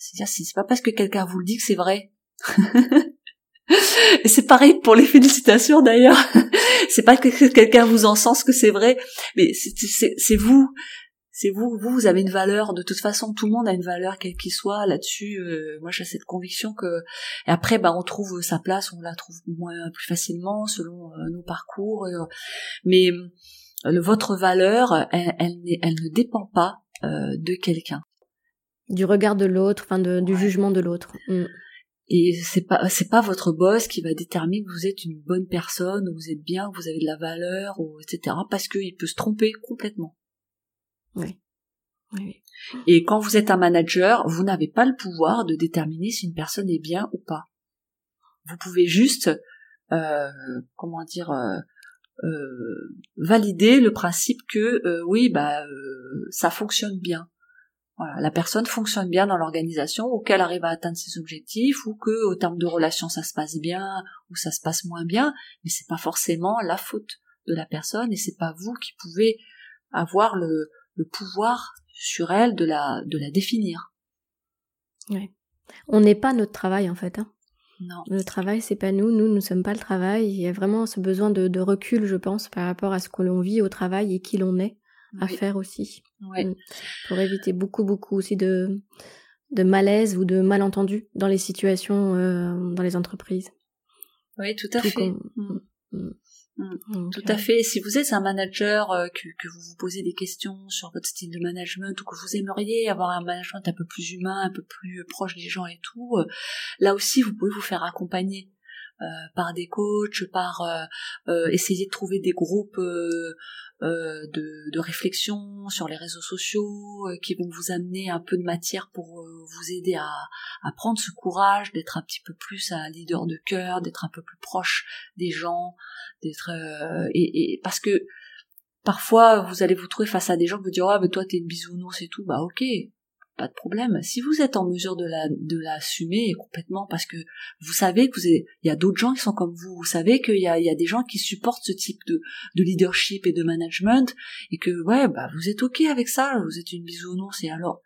c'est-à-dire, c'est pas parce que quelqu'un vous le dit que c'est vrai. C'est pareil pour les félicitations d'ailleurs. c'est pas que quelqu'un vous encense que c'est vrai, mais c'est vous. c'est vous, vous, vous avez une valeur. De toute façon, tout le monde a une valeur, quelle qu'il soit. Là-dessus, euh, moi, j'ai cette conviction que. Après, bah, on trouve sa place, on la trouve moins plus facilement selon euh, nos parcours. mais votre valeur, elle, elle, ne dépend pas de quelqu'un. Du regard de l'autre, enfin, du jugement de l'autre. Mm. Et c'est pas c'est pas votre boss qui va déterminer que vous êtes une bonne personne, ou vous êtes bien, que vous avez de la valeur, ou etc. Parce qu'il peut se tromper complètement. Oui. oui. Et quand vous êtes un manager, vous n'avez pas le pouvoir de déterminer si une personne est bien ou pas. Vous pouvez juste, euh, comment dire, euh, euh, valider le principe que euh, oui, bah ça fonctionne bien. Voilà, la personne fonctionne bien dans l'organisation, ou qu'elle arrive à atteindre ses objectifs, ou que au terme de relations ça se passe bien, ou ça se passe moins bien, mais c'est pas forcément la faute de la personne, et c'est pas vous qui pouvez avoir le, le pouvoir sur elle de la de la définir. Oui. On n'est pas notre travail en fait. Hein. Non. Le travail, c'est pas nous. Nous, nous ne sommes pas le travail. Il y a vraiment ce besoin de, de recul, je pense, par rapport à ce que l'on vit au travail et qui l'on est à faire aussi. Mm. Pour éviter beaucoup, beaucoup aussi de, de malaise ou de malentendus dans les situations, euh, dans les entreprises. Oui, tout à fait. Mm. Mm. Tout à fait. Si vous êtes un manager, euh, que, que, vous vous posez des questions sur votre style de management ou que vous aimeriez avoir un management un peu plus humain, un peu plus proche des gens et tout, euh, là aussi vous pouvez vous faire accompagner. Euh, par des coachs, par euh, essayer de trouver des groupes euh, de, de, réflexion sur les réseaux sociaux euh, qui vont vous amener un peu de matière pour euh, vous aider à, à prendre ce courage d'être un petit peu plus un leader de cœur, d'être un peu plus proche des gens, d'être et, et, parce que parfois vous allez vous trouver face à des gens qui vous diront ah mais toi t'es une bisounours et tout bah ok pas de problème. Si vous êtes en mesure de la de l'assumer complètement, parce que vous savez que vous il y a d'autres gens qui sont comme vous, vous savez qu'il y a, il y a des gens qui supportent ce type de, de leadership et de management, et que ouais, bah vous êtes ok avec ça, vous êtes une bisounours, et alors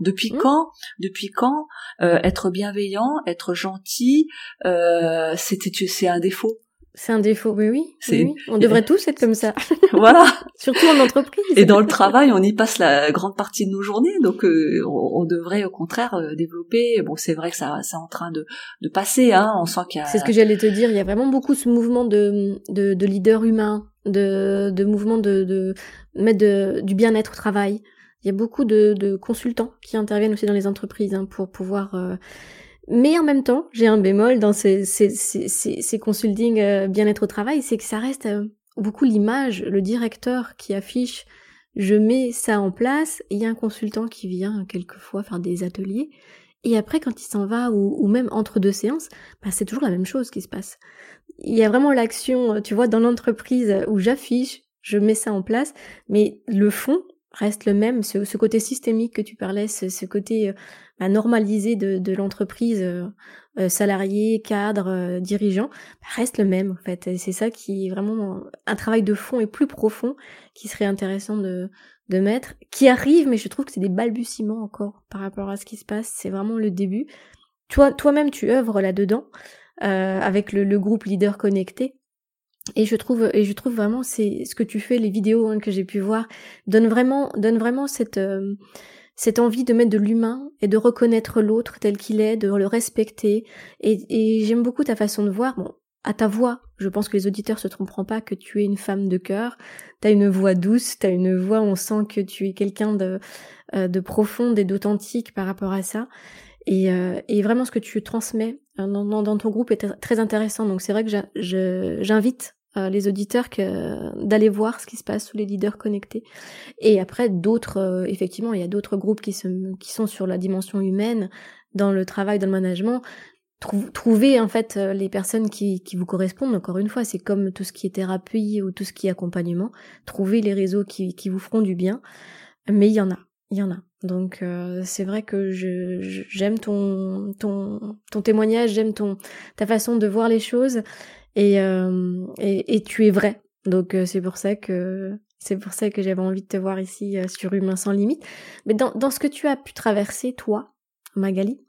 depuis mmh. quand Depuis quand euh, être bienveillant, être gentil, euh, c'était c'est un défaut? C'est un défaut, oui, oui. oui, On devrait tous être comme ça. voilà. Surtout en entreprise. Et dans le travail, on y passe la grande partie de nos journées, donc euh, on, devrait au contraire euh, développer. Bon, c'est vrai que ça, c'est en train de, de passer. Hein. On sent qu'il y a. C'est ce que j'allais te dire. Il y a vraiment beaucoup ce mouvement de, de, de leader humain, de, de mouvement de, de mettre de, du bien-être au travail. Il y a beaucoup de, de consultants qui interviennent aussi dans les entreprises hein, pour pouvoir euh, mais en même temps, j'ai un bémol dans ces, ces, ces, ces consultings euh, bien-être au travail, c'est que ça reste euh, beaucoup l'image, le directeur qui affiche je mets ça en place, il y a un consultant qui vient quelquefois faire des ateliers, et après quand il s'en va, ou, ou, même entre deux séances, bah, c'est toujours la même chose qui se passe. Il y a vraiment l'action, euh, tu vois, dans l'entreprise où j'affiche, je mets ça en place, mais le fond reste le même, ce, ce côté systémique que tu parlais, ce, ce côté à normaliser de, de l'entreprise euh, euh salarié, cadre, euh, dirigeant, bah, reste le même en fait. C'est ça qui est vraiment un travail de fond et plus profond qui serait intéressant de, de mettre, qui arrive, mais je trouve que c'est des balbutiements encore par rapport à ce qui se passe. C'est vraiment le début. Toi, toi-même, tu œuvres là-dedans euh, avec le, le, groupe Leader Connecté. Et je trouve, et je trouve vraiment, c'est ce que tu fais, les vidéos hein, que j'ai pu voir, donne vraiment, donne vraiment cette euh, cette envie de mettre de l'humain et de reconnaître l'autre tel qu'il est, de le respecter. Et, j'aime beaucoup ta façon de voir. Bon, à ta voix, je pense que les auditeurs se tromperont pas que tu es une femme de cœur. T'as une voix douce, t'as une voix, on sent que tu es quelqu'un de, euh, de profonde et d'authentique par rapport à ça. Et, euh, et, vraiment ce que tu transmets euh, dans, dans, ton groupe est très intéressant. Donc c'est vrai que j'invite euh, les auditeurs que d'aller voir ce qui se passe sous les leaders connectés. Et après d'autres, euh, effectivement, il y a d'autres groupes qui, se, qui sont sur la dimension humaine dans le travail, dans le management. trouver en fait euh, les personnes qui, qui vous correspondent. Encore une fois, c'est comme tout ce qui est thérapie ou tout ce qui est accompagnement. Trouver les réseaux qui, qui vous feront du bien. Mais il y en a, il y en a. Donc c'est vrai que j'aime ton, ton, ton témoignage, j'aime ton ta façon de voir les choses et, euh, et, tu es vrai. Donc euh, c'est pour ça que c'est pour ça que j'avais envie de te voir ici euh, sur Humain sans limite. Mais dans, dans ce que tu as pu traverser, toi, Magali,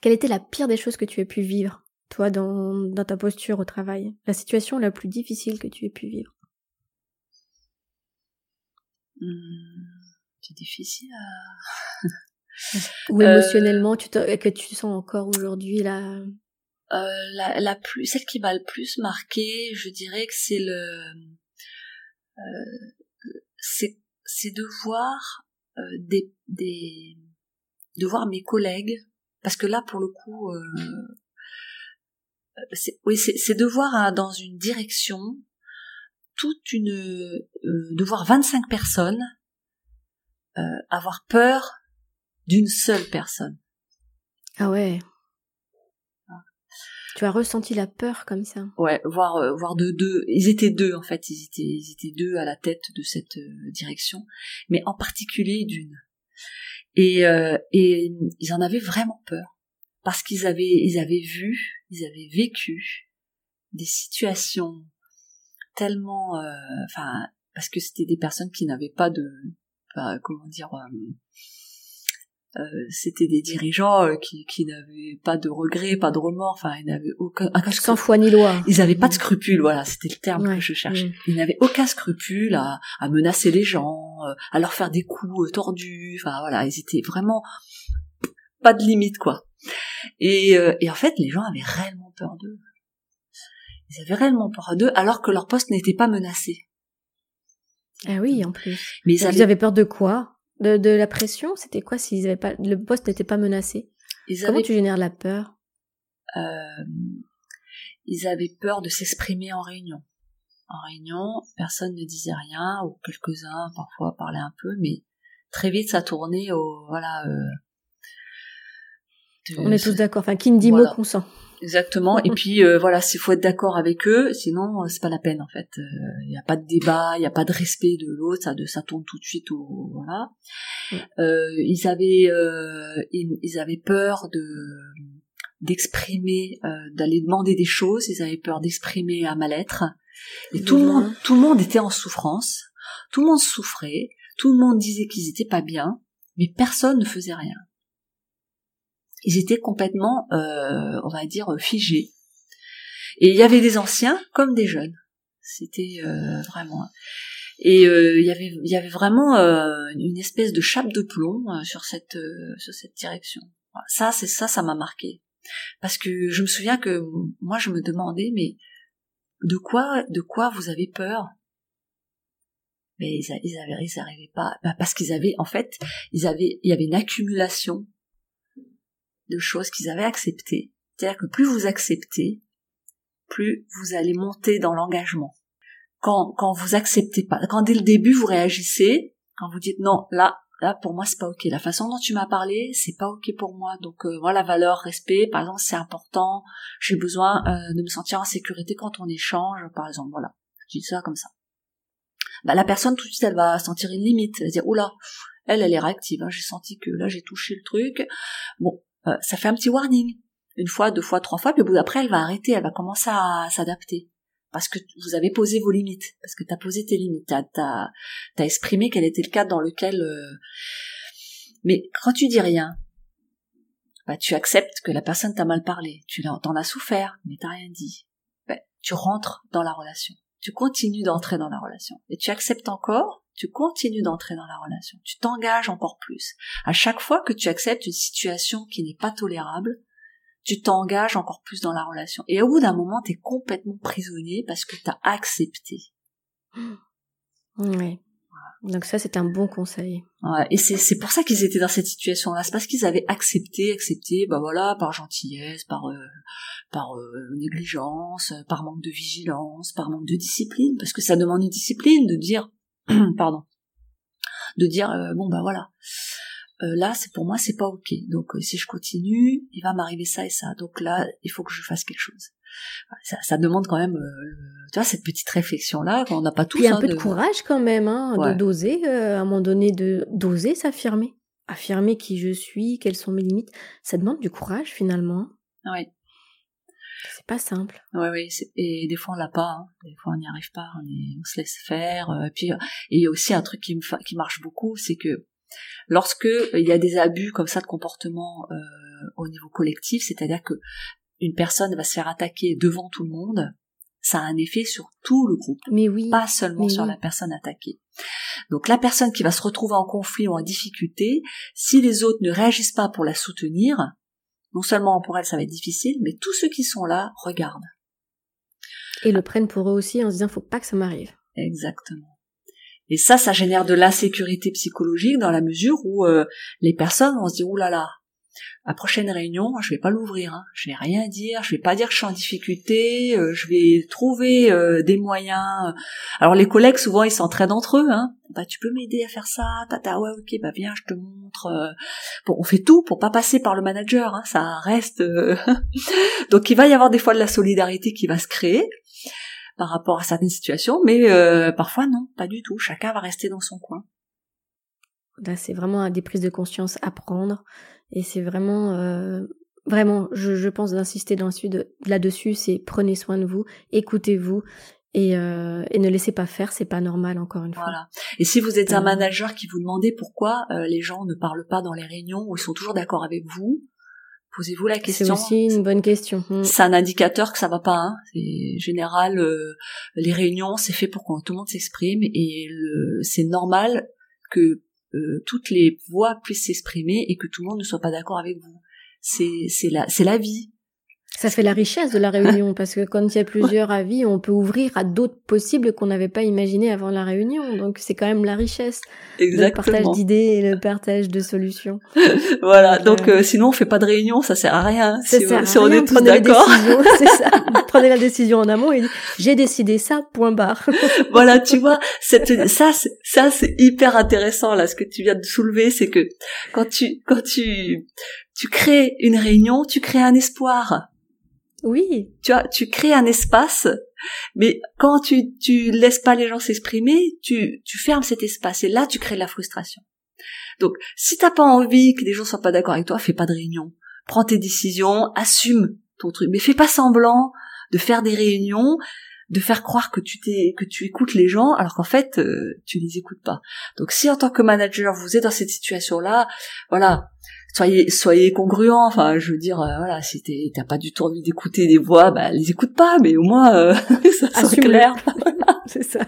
quelle était la pire des choses que tu aies pu vivre, toi, dans, dans ta posture au travail? La situation la plus difficile que tu aies pu vivre? Hmm, C'est difficile Ou émotionnellement, tu que tu sens encore aujourd'hui là? Euh, la, la, plus, celle qui m'a le plus marqué, je dirais que c'est le, euh, c'est, c'est de voir euh, des, des, de voir mes collègues, parce que là pour le coup, euh, c'est, oui, c'est, de voir hein, dans une direction toute une, de voir 25 personnes avoir peur d'une seule personne. Ah ouais. Tu as ressenti la peur comme ça? Ouais, voir euh, voir de deux. Ils étaient deux en fait. Ils étaient ils étaient deux à la tête de cette euh, direction, mais en particulier d'une. Et euh, et ils en avaient vraiment peur parce qu'ils avaient ils avaient vu, ils avaient vécu des situations tellement, enfin, parce que c'était des personnes qui n'avaient pas de, comment dire euh, c'était des dirigeants euh, qui, qui n'avaient pas de regrets, pas de remords, enfin ils n'avaient aucun, sans foi ni loi. Ils n'avaient pas de scrupules, voilà, c'était le terme que je cherchais. Ils n'avaient aucun scrupule à, à menacer les gens, euh, à leur faire des coups tordus, enfin voilà, ils étaient vraiment pas de limite quoi. Et, et en fait, les gens avaient réellement peur d'eux. Ils avaient réellement peur d'eux, alors que leur poste n'était pas menacé. Ah oui, en plus. Mais ils avaient peur de quoi? De, de la pression? C'était quoi s'ils avaient pas le poste n'était pas menacé? Comment tu génères la peur? Euh, Ils avaient peur de s'exprimer en réunion. En réunion, personne ne disait rien, ou quelques-uns parfois parlaient un peu, mais très vite ça tournait au voilà. Euh, On est tous d'accord. Enfin, qui ne dit mot consent. Exactement. Et puis euh, voilà, s'il faut être d'accord avec eux, sinon euh, c'est pas la peine en fait. Il euh, n'y a pas de débat, il n'y a pas de respect de l'autre, ça, de, ça tourne tout de suite au voilà. Euh, ils avaient ils, ils, avaient peur de d'exprimer, d'aller demander des choses. Ils avaient peur d'exprimer un mal-être. Et tout le monde, tout le monde était en souffrance. Tout le monde souffrait. Tout le monde disait qu'ils étaient pas bien, mais personne ne faisait rien ils étaient complètement, euh, on va dire, figés. Et il y avait des anciens comme des jeunes. C'était euh, vraiment. Et euh, il y avait, il y avait vraiment une espèce de chape de plomb sur cette, sur cette direction. Ça, c'est ça, ça m'a marqué. Parce que je me souviens que moi, je me demandais, mais de quoi, de quoi vous avez peur? Mais ils, ils avaient, ils arrivaient pas, bah, parce qu'ils avaient, en fait, ils avaient, il y avait une accumulation de choses qu'ils avaient acceptées. C'est-à-dire que plus vous acceptez, plus vous allez monter dans l'engagement. Quand, quand vous acceptez pas, quand dès le début vous réagissez, quand vous dites non, là, là pour moi c'est pas ok. La façon dont tu m'as parlé, c'est pas ok pour moi. Donc euh, voilà, valeur, respect, par exemple, c'est important. J'ai besoin euh, de me sentir en sécurité quand on échange, par exemple. Voilà, je dis ça comme ça. Bah, la personne tout de suite elle va sentir une limite, elle va dire oula, elle elle est réactive. Hein. j'ai senti que là j'ai touché le truc. Bon, euh, ça fait un petit warning. Une fois, deux fois, trois fois, puis au bout d'après, elle va arrêter, elle va commencer à s'adapter. Parce que vous avez posé vos limites, parce que tu as posé tes limites, tu as, exprimé quel était le cadre dans lequel... Euh, mais quand tu dis rien, bah, tu acceptes que la personne t'a mal parlé, tu t'en as souffert, mais t'as rien dit. Bah, tu rentres dans la relation, tu continues d'entrer dans la relation, et tu acceptes encore tu continues d'entrer dans la relation, tu t'engages encore plus. À chaque fois que tu acceptes une situation qui n'est pas tolérable, tu t'engages encore plus dans la relation. Et au bout d'un moment, tu es complètement prisonnier parce que tu as accepté. Oui. Donc ça, c'est un bon conseil. Ouais, et c'est pour ça qu'ils étaient dans cette situation-là. C'est parce qu'ils avaient accepté, accepté, bah voilà, par gentillesse, par euh, par euh, négligence, par manque de vigilance, par manque de discipline, parce que ça demande une discipline de dire pardon, de dire euh, bon bah voilà, euh, là c'est pour moi c'est pas ok. Donc euh, si je continue, il va m'arriver ça et ça. Donc là il faut que je fasse quelque chose. Ça, ça demande quand même, tu vois, cette petite réflexion là qu'on n'a pas tous. Il y a un peu de... courage quand même, hein, de doser à un moment donné, de d'oser s'affirmer, affirmer qui je suis, quelles sont mes limites. Ça demande du courage finalement. Oui. C'est pas simple. Oui, oui, et des fois on l'a pas, hein. des fois on n'y arrive pas, on, se laisse faire. Euh, et puis il y a aussi un truc qui, me qui marche beaucoup, c'est que lorsque il y a des abus comme ça de comportement euh, au niveau collectif, c'est-à-dire que une personne va se faire attaquer devant tout le monde, ça a un effet sur tout le groupe, mais oui, pas seulement sur la personne attaquée. Donc la personne qui va se retrouver en conflit ou en difficulté, si les autres ne réagissent pas pour la soutenir, non seulement pour elle ça va être difficile, mais tous ceux qui sont là regardent. Et le prennent pour eux aussi en se disant faut pas que ça m'arrive. Exactement. Et ça, ça génère de l'insécurité psychologique dans la mesure où euh, les personnes vont se dire, oulala, là là, la prochaine réunion, je vais pas l'ouvrir, hein. je vais rien dire, je vais pas dire que je suis en difficulté, euh, je vais trouver euh, des moyens. Alors les collègues souvent ils s'entraident entre eux, hein. Bah tu peux m'aider à faire ça, tata ouais ok bah viens je te montre. Bon on fait tout pour pas passer par le manager, hein. ça reste. Donc il va y avoir des fois de la solidarité qui va se créer par rapport à certaines situations, mais euh, parfois non, pas du tout. Chacun va rester dans son coin. Là, c'est vraiment des prises de conscience à prendre, et c'est vraiment, euh, vraiment, je, je pense d'insister là-dessus, c'est prenez soin de vous, écoutez-vous. Et, euh, et ne laissez pas faire, c'est pas normal encore une fois. Voilà. Et si vous êtes un manager qui vous demandez pourquoi les gens ne parlent pas dans les réunions ou ils sont toujours d'accord avec vous, Posez-vous la question. C'est aussi une bonne question. Hmm. C'est un indicateur que ça va pas. Hein. C'est général. Euh, les réunions, c'est fait pour que tout le monde s'exprime et c'est normal que euh, toutes les voix puissent s'exprimer et que tout le monde ne soit pas d'accord avec vous. C'est la c'est la vie. Ça fait la richesse de la réunion parce que quand il y a plusieurs avis, on peut ouvrir à d'autres possibles qu'on n'avait pas imaginé avant la réunion. Donc c'est quand même la richesse. Le partage d'idées et le partage de solutions. voilà. Donc, euh, sinon on fait pas de réunion, ça sert à rien. Ça si, sert on est tous d'accord. c'est ça. Prenez la décision en amont et j'ai décidé ça. Point barre. voilà, tu vois, cette, ça, ça c'est hyper intéressant là. Ce que tu viens de soulever, c'est que quand tu quand tu tu crées une réunion, tu crées un espoir oui. Tu vois, tu crées un espace, mais quand tu tu laisses pas les gens s'exprimer, tu tu fermes cet espace et là tu crées de la frustration. Donc, si t'as pas envie que les gens soient pas d'accord avec toi, fais pas de réunion. Prends tes décisions, assume ton truc, mais fais pas semblant de faire des réunions, de faire croire que tu t'es que tu écoutes les gens alors qu'en fait euh, tu les écoutes pas. Donc si en tant que manager vous êtes dans cette situation là, voilà, soyez soyez congruent enfin je veux dire euh, voilà si t'as pas du tout envie d'écouter des voix bah les écoute pas mais au moins euh, ça soit clair. C'est ça.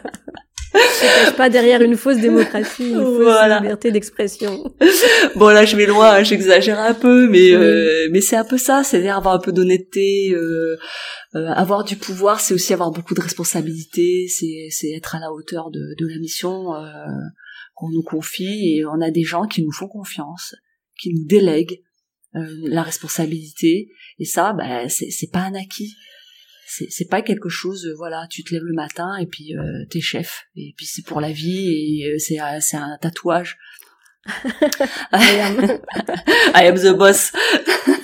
Ne pas derrière une fausse démocratie, une fausse liberté d'expression. bon là je vais loin, j'exagère un peu, mais euh, mais c'est un peu ça, c'est-à-dire avoir un peu d'honnêteté, euh, avoir du pouvoir, c'est aussi avoir beaucoup de responsabilités, c'est c'est être à la hauteur de, de la mission qu'on nous confie et on a des gens qui nous font confiance qui nous délègue euh, la responsabilité. Et ça bah c'est pas un acquis. C'est pas quelque chose euh, voilà tu te lèves le matin et puis euh, t'es chef. Et puis c'est pour la vie et euh, c'est c'est un tatouage. I am I am the boss.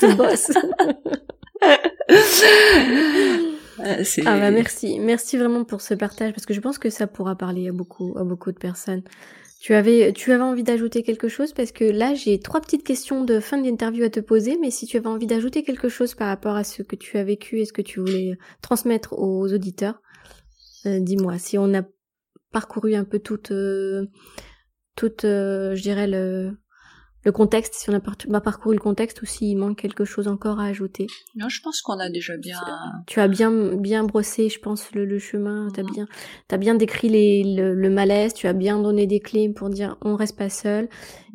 The boss ah bah merci, merci vraiment pour ce partage parce que je pense que ça pourra parler à beaucoup, à beaucoup de personnes. Tu avais, tu avais envie d'ajouter quelque chose? Parce que là j'ai trois petites questions de fin d'interview à te poser, mais si tu avais envie d'ajouter quelque chose par rapport à ce que tu as vécu et ce que tu voulais transmettre aux auditeurs, euh, dis-moi. Si on a parcouru un peu toute, euh, toute, euh, je dirais le, le contexte, si on a, parcouru le contexte ou s'il manque quelque chose encore à ajouter. Non, je pense qu'on a déjà bien. Tu as bien bien brossé, je pense, le, le chemin. T'as bien t'as bien décrit les, le, malaise. Tu as bien donné des clés pour dire on reste pas seul.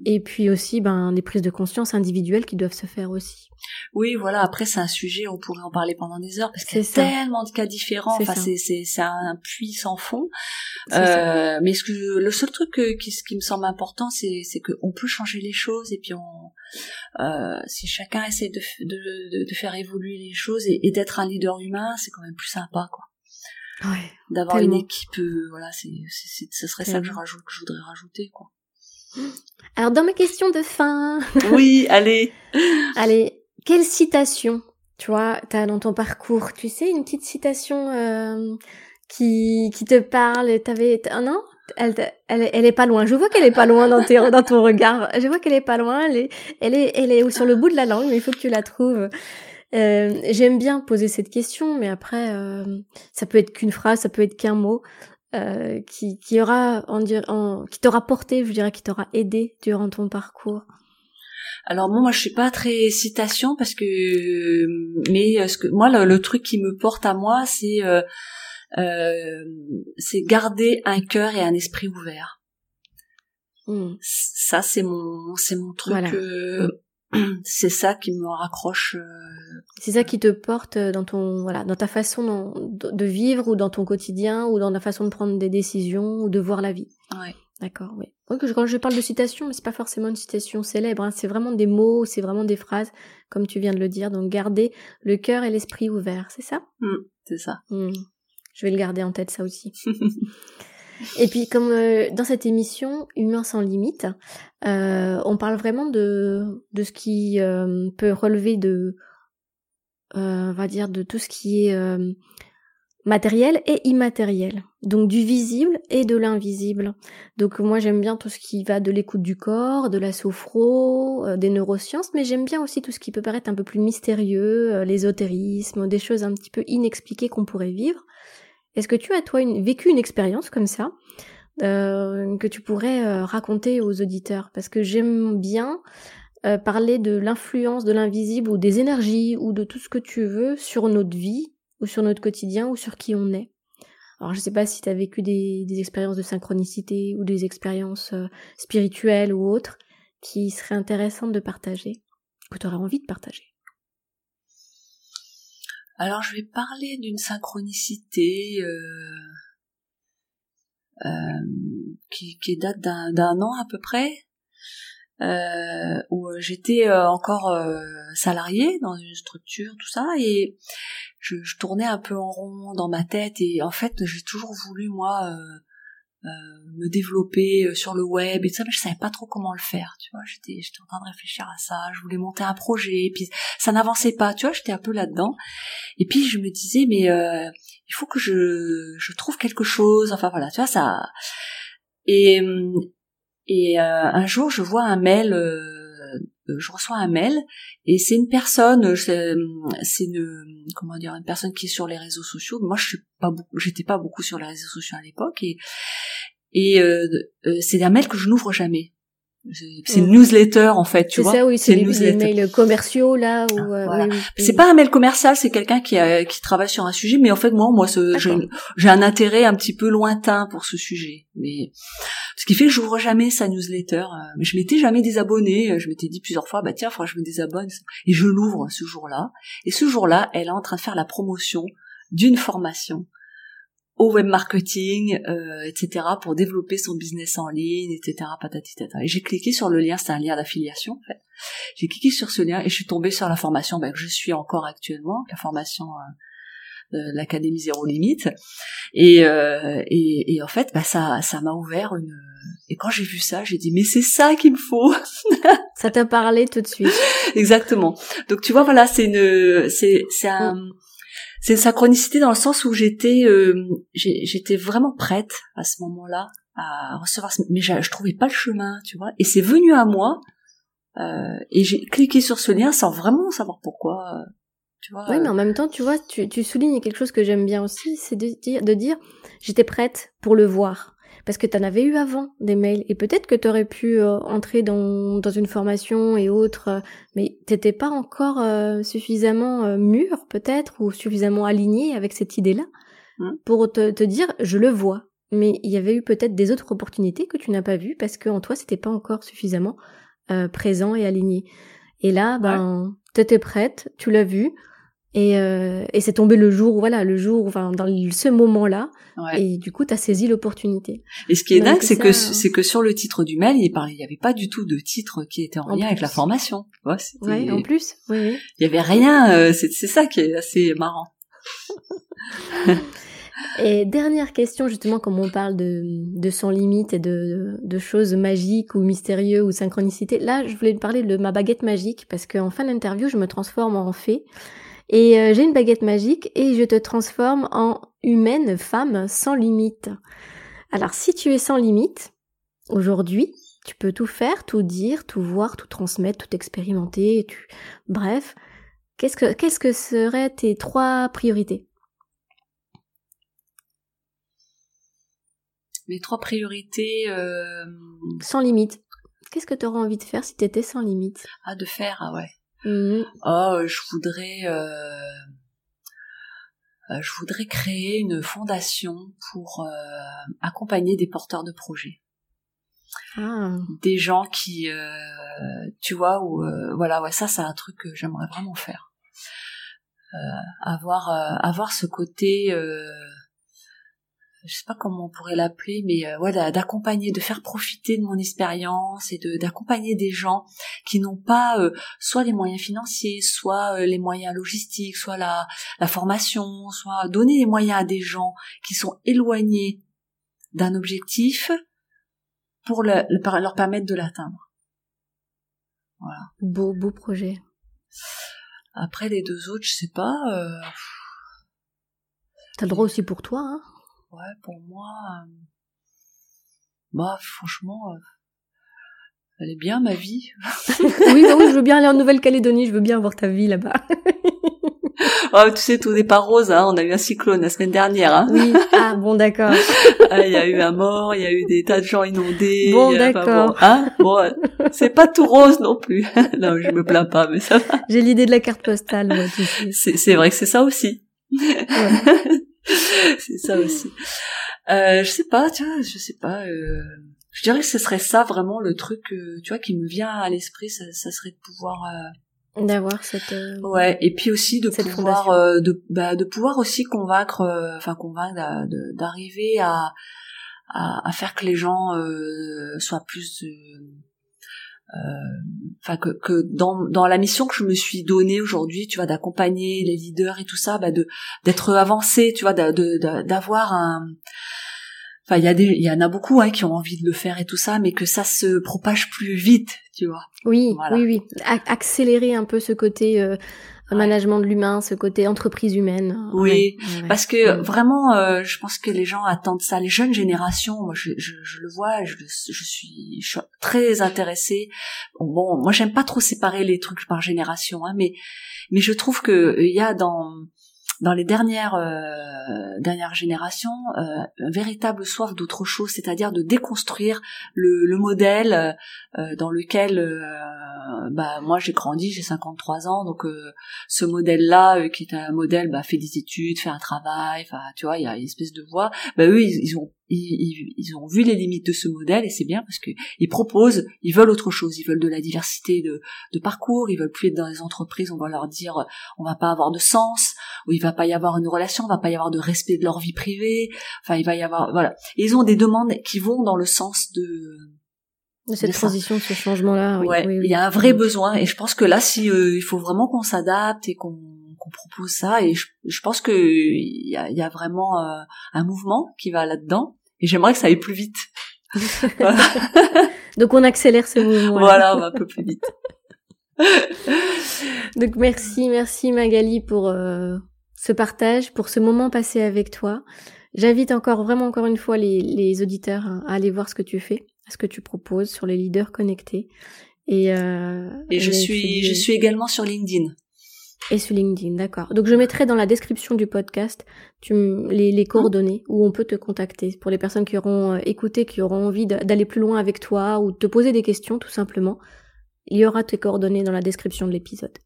Et puis aussi, ben des prises de conscience individuelles qui doivent se faire aussi. Oui, voilà. Après, c'est un sujet, on pourrait en parler pendant des heures parce qu'il y a tellement de cas différents. Enfin, c'est c'est c'est un puits sans fond. Euh, mais ce que le seul truc qui qui me semble important, c'est c'est que on peut changer les choses et puis on euh, si chacun essaie de de de, faire évoluer les choses et, d'être un leader humain, c'est quand même plus sympa, quoi. Ouais, D'avoir une équipe, euh, voilà, c'est c'est ce serait ça que je rajoute, que je voudrais rajouter, quoi. Alors dans mes questions de fin. oui, allez. allez, quelle citation, tu vois, t'as dans ton parcours, tu sais, une petite citation euh, qui, qui te parle, t'avais, non elle, elle, elle est pas loin. Je vois qu'elle est pas loin dans, tes, dans ton regard. Je vois qu'elle est pas loin. Elle est, elle est, elle est sur le bout de la langue, mais il faut que tu la trouves. Euh, J'aime bien poser cette question, mais après, euh, ça peut être qu'une phrase, ça peut être qu'un mot. Qui, qui aura en, en, qui t'aura porté, je dirais, qui t'aura aidé durant ton parcours. Alors moi, moi je suis pas très citation parce que mais euh, ce que moi le, truc qui me porte à moi c'est euh, euh, c'est garder un cœur et un esprit ouvert. Hmm. Ça, c'est mon, c'est mon truc. euh, c'est ça qui me raccroche. euh, C'est ça qui te porte dans ton voilà dans ta façon de vivre ou dans ton quotidien ou dans la façon de prendre des décisions ou de voir la vie. ouais. D'accord, oui. Quand je parle de citation, mais c'est pas forcément une citation célèbre, hein, c'est vraiment des mots, c'est vraiment des phrases, comme tu viens de le dire. Donc garder le cœur et l'esprit ouverts, c'est ça? C'est ça. Hmm. Je vais le garder en tête ça aussi. Et puis comme euh, dans cette émission Humain sans limite, euh, on parle vraiment de ce qui euh, peut relever de va dire de tout ce qui est matériel et immatériel. Donc du visible et de l'invisible. Donc moi j'aime bien tout ce qui va de l'écoute du corps, de la sophro, des neurosciences, mais j'aime bien aussi tout ce qui peut paraître un peu plus mystérieux, l'ésotérisme, des choses un petit peu inexpliquées qu'on pourrait vivre. Est-ce que tu as toi vécu une expérience comme ça euh, que tu pourrais euh, raconter aux auditeurs? Parce que j'aime bien euh, parler de l'influence de l'invisible ou des énergies ou de tout ce que tu veux sur notre vie ou sur notre quotidien ou sur qui on est. Alors je sais pas si tu as vécu des, expériences de synchronicité ou des expériences spirituelles ou autres qui seraient intéressantes de partager, que tu aurais envie de partager. Alors, je vais parler d'une synchronicité euh, euh, qui, date d'un an à peu près, euh, où j'étais encore salariée dans une structure, tout ça, et je, tournais un peu en rond dans ma tête, et en fait, j'ai toujours voulu moi me développer euh, sur le web et tout ça, mais je savais pas trop comment le faire, tu vois. J'étais, j'étais en train de réfléchir à ça, je voulais monter un projet, et puis ça n'avançait pas, tu vois. J'étais un peu là-dedans. Et puis je me disais, mais euh, il faut que je, je trouve quelque chose. Enfin voilà, tu vois ça. Et et euh, un jour, je vois un mail. euh, je reçois un mail et c'est une personne, c'est c'est une comment dire, une personne qui est sur les réseaux sociaux. Moi, je suis pas beaucoup, j'étais pas beaucoup sur les réseaux sociaux à l'époque et euh, euh, c'est un mail que je n'ouvre jamais. C'est c'est une newsletter en fait, tu C'est vois. ça, oui, c'est les, mails commerciaux là où euh, Voilà. oui, oui, oui. C'est pas un mail commercial, c'est quelqu'un qui, a- qui travaille sur un sujet, mais en fait moi, moi, j'ai un intérêt un petit peu lointain pour ce sujet. Mais ce qui fait que j'ouvre jamais sa newsletter. euh, Mais je m'étais jamais désabonnée. euh, Je m'étais dit plusieurs fois, bah tiens, faudra que je me désabonne. Et je l'ouvre ce jour-là. Et ce jour-là, elle est en train de faire la promotion d'une formation au web marketing, euh, etc., pour développer son business en ligne, etc., patati tata. Et j'ai cliqué sur le lien, c'est un lien d'affiliation, en fait. J'ai cliqué sur ce lien et je suis tombée sur la formation bah, que je suis encore actuellement, la formation euh, de l'Académie Zéro Limite. Et, euh, et, et en fait, bah, ça ça m'a ouvert une... Et quand j'ai vu ça, j'ai dit, mais c'est ça qu'il me faut Ça t'a parlé tout de suite. Exactement. Donc tu vois, voilà, c'est une, c'est, c'est un, c'est une synchronicité dans le sens où j'étais, euh, j'étais vraiment prête à ce moment-là à recevoir, ce- mais je, je trouvais pas le chemin, tu vois. Et c'est venu à moi, euh, et j'ai cliqué sur ce lien sans vraiment savoir pourquoi, euh, tu vois. Oui, mais en même temps, tu vois, tu, tu soulignes quelque chose que j'aime bien aussi, c'est de dire, de dire j'étais prête pour le voir. Parce que tu en avais eu avant des mails, et peut-être que tu aurais pu euh, entrer dans, dans une formation et autres, euh, mais t'étais pas encore euh, suffisamment mûr, peut-être, ou suffisamment aligné avec cette idée-là, Mm. pour te, te dire je le vois. Mais il y avait eu peut-être des autres opportunités que tu n'as pas vues parce qu'en toi, c'était pas encore suffisamment présent et aligné. Et là, ben, t'étais prête, tu l'as vu, et, euh, et c'est tombé le jour, voilà, le jour, enfin, dans ce moment-là, Ouais. et du coup, t'as saisi l'opportunité. Et ce qui est Donc, dingue, c'est que c'est que sur le titre du mail, il parlait, il y avait pas du tout de titre qui était en, En lien avec la formation. Tu Ouais, en plus, oui, oui. il y avait rien. euh, c'est ça qui est assez marrant. Et dernière question, justement, comme on parle de, de sans limite et de, de choses magiques ou mystérieuses ou synchronicité, là, je voulais parler de ma baguette magique parce qu'en fin d'interview, je me transforme en fée. Et euh, j'ai une baguette magique et je te transforme en humaine femme sans limite. Alors, si tu es sans limite, aujourd'hui, tu peux tout faire, tout dire, tout voir, tout transmettre, tout expérimenter, tu... bref. Qu'est-ce que, qu'est-ce que seraient tes trois priorités? Mes trois priorités euh, Sans limite. Qu'est-ce que tu aurais envie de faire si tu étais sans limite? À de faire, ah ouais. Oh, je voudrais. Euh... je voudrais créer une fondation pour accompagner des porteurs de projets. Ah. Des gens qui, tu vois, ou voilà, ouais, ça, c'est un truc que j'aimerais vraiment faire. avoir, avoir ce côté je sais pas comment on pourrait l'appeler, mais euh, voilà, d'accompagner, de faire profiter de mon expérience et de d'accompagner des gens qui n'ont pas euh, soit les moyens financiers, soit euh, les moyens logistiques, soit la, la formation, soit donner les moyens à des gens qui sont éloignés d'un objectif pour le, leur permettre de l'atteindre. Voilà. Beau, beau projet. Après les deux autres, je sais pas. Euh... T'as le droit aussi pour toi, hein ouais, pour moi, euh, bah franchement, euh, elle est bien ma vie. oui, bah oui, je veux bien aller en Nouvelle-Calédonie, je veux bien voir ta vie là-bas. oh, tu sais, tout n'est pas rose, hein. On a eu un cyclone la semaine dernière, hein. Oui. Ah, bon, d'accord. Ah, il y a eu un mort, il y a eu des tas de gens inondés. Bon, d'accord. bon, hein bon, c'est pas tout rose non plus. non, je me plains pas, mais ça va. J'ai l'idée de la carte postale, moi, tu sais. C'est vrai que c'est ça aussi. c'est ça aussi. Euh, je sais pas, tiens, je sais pas. Euh, je dirais que ce serait ça vraiment le truc, euh, tu vois, qui me vient à l'esprit. Ça, ça, serait de pouvoir euh, d'avoir cette ouais et puis aussi de pouvoir de bah, de pouvoir aussi convaincre enfin convaincre d'arriver à, à, à faire que les gens soient plus euh, enfin que, que dans, dans la mission que je me suis donnée aujourd'hui, tu vois, d'accompagner les leaders et tout ça, bah de d'être avancé, tu vois, d'avoir un Enfin, il y a des, il y en a beaucoup hein, qui ont envie de le faire et tout ça, mais que ça se propage plus vite, tu vois. Oui, oui, oui. accélérer un peu ce côté euh, management de l'humain, ce côté entreprise humaine. Oui, parce que vraiment, euh, je pense que les gens attendent ça. Les jeunes générations, moi, je, je, je le vois, je, je, suis, je, suis, très intéressée. Bon, moi, j'aime pas trop séparer les trucs par génération, hein, mais mais je trouve que il y a dans dans les dernières euh, dernières générations euh, véritable soif d'autre chose, c'est-à-dire de déconstruire le, le modèle euh, dans lequel euh, bah moi j'ai grandi, j'ai 53 ans, donc euh, ce modèle-là qui est un modèle bah fait des études, fait un travail, enfin tu vois, il y a une espèce de voie. Bah eux ils ont ils, ils, ont vu les limites de ce modèle et c'est bien parce que ils proposent, ils veulent autre chose, ils veulent de la diversité de, de parcours, ils veulent plus être dans les entreprises, on va leur dire on va pas avoir de sens, ou il va pas y avoir une relation, on va pas y avoir de respect de leur vie privée, enfin il va y avoir voilà. ils ont des demandes qui vont dans le sens de de cette transition, de ce changement-là. Oui, ouais, il y a un vrai besoin et je pense que là, si euh, il faut vraiment qu'on s'adapte et qu'on propose ça et je, pense que il y a, y a, vraiment euh, un mouvement qui va là-dedans et j'aimerais que ça aille plus vite. Donc on accélère ce mouvement. Voilà, on va un peu plus vite. Donc merci, merci Magali pour euh, ce partage, pour ce moment passé avec toi. J'invite encore vraiment encore une fois les, les auditeurs hein, à aller voir ce que tu fais, ce que tu proposes sur les leaders connectés. Et, euh, et je suis je suis également sur LinkedIn. Et sur LinkedIn, d'accord. Donc je mettrai dans la description du podcast tu, les, les coordonnées où on peut te contacter pour les personnes qui auront euh, écouté, qui auront envie d'aller plus loin avec toi ou de te poser des questions tout simplement. Il y aura tes coordonnées dans la description de l'épisode.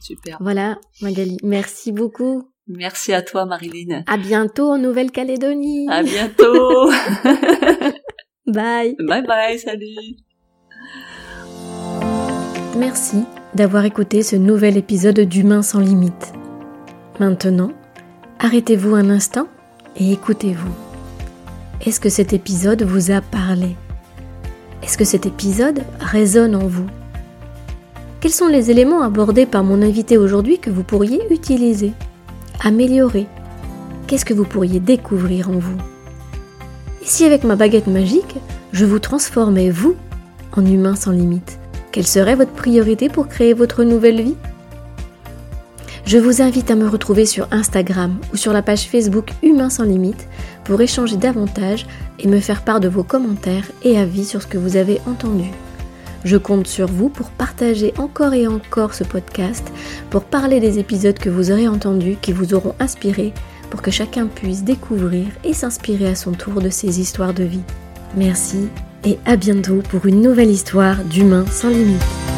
Super. Voilà, Magali, merci beaucoup. Merci à toi, Marilyn. À bientôt en Nouvelle-Calédonie. À bientôt. bye. Bye bye, salut. Merci d'avoir écouté ce nouvel épisode d'Humain sans limite. Maintenant, arrêtez-vous un instant et écoutez-vous. Est-ce que cet épisode vous a parlé? Est-ce que cet épisode résonne en vous? Quels sont les éléments abordés par mon invité aujourd'hui que vous pourriez utiliser, améliorer? Qu'est-ce que vous pourriez découvrir en vous? Et si avec ma baguette magique, je vous transformais, vous, en humain sans limite? Quelle serait votre priorité pour créer votre nouvelle vie? Je vous invite à me retrouver sur Instagram ou sur la page Facebook Humain sans limite pour échanger davantage et me faire part de vos commentaires et avis sur ce que vous avez entendu. Je compte sur vous pour partager encore et encore ce podcast, pour parler des épisodes que vous aurez entendus, qui vous auront inspiré, pour que chacun puisse découvrir et s'inspirer à son tour de ces histoires de vie. Merci et à bientôt pour une nouvelle histoire d'humains sans limite.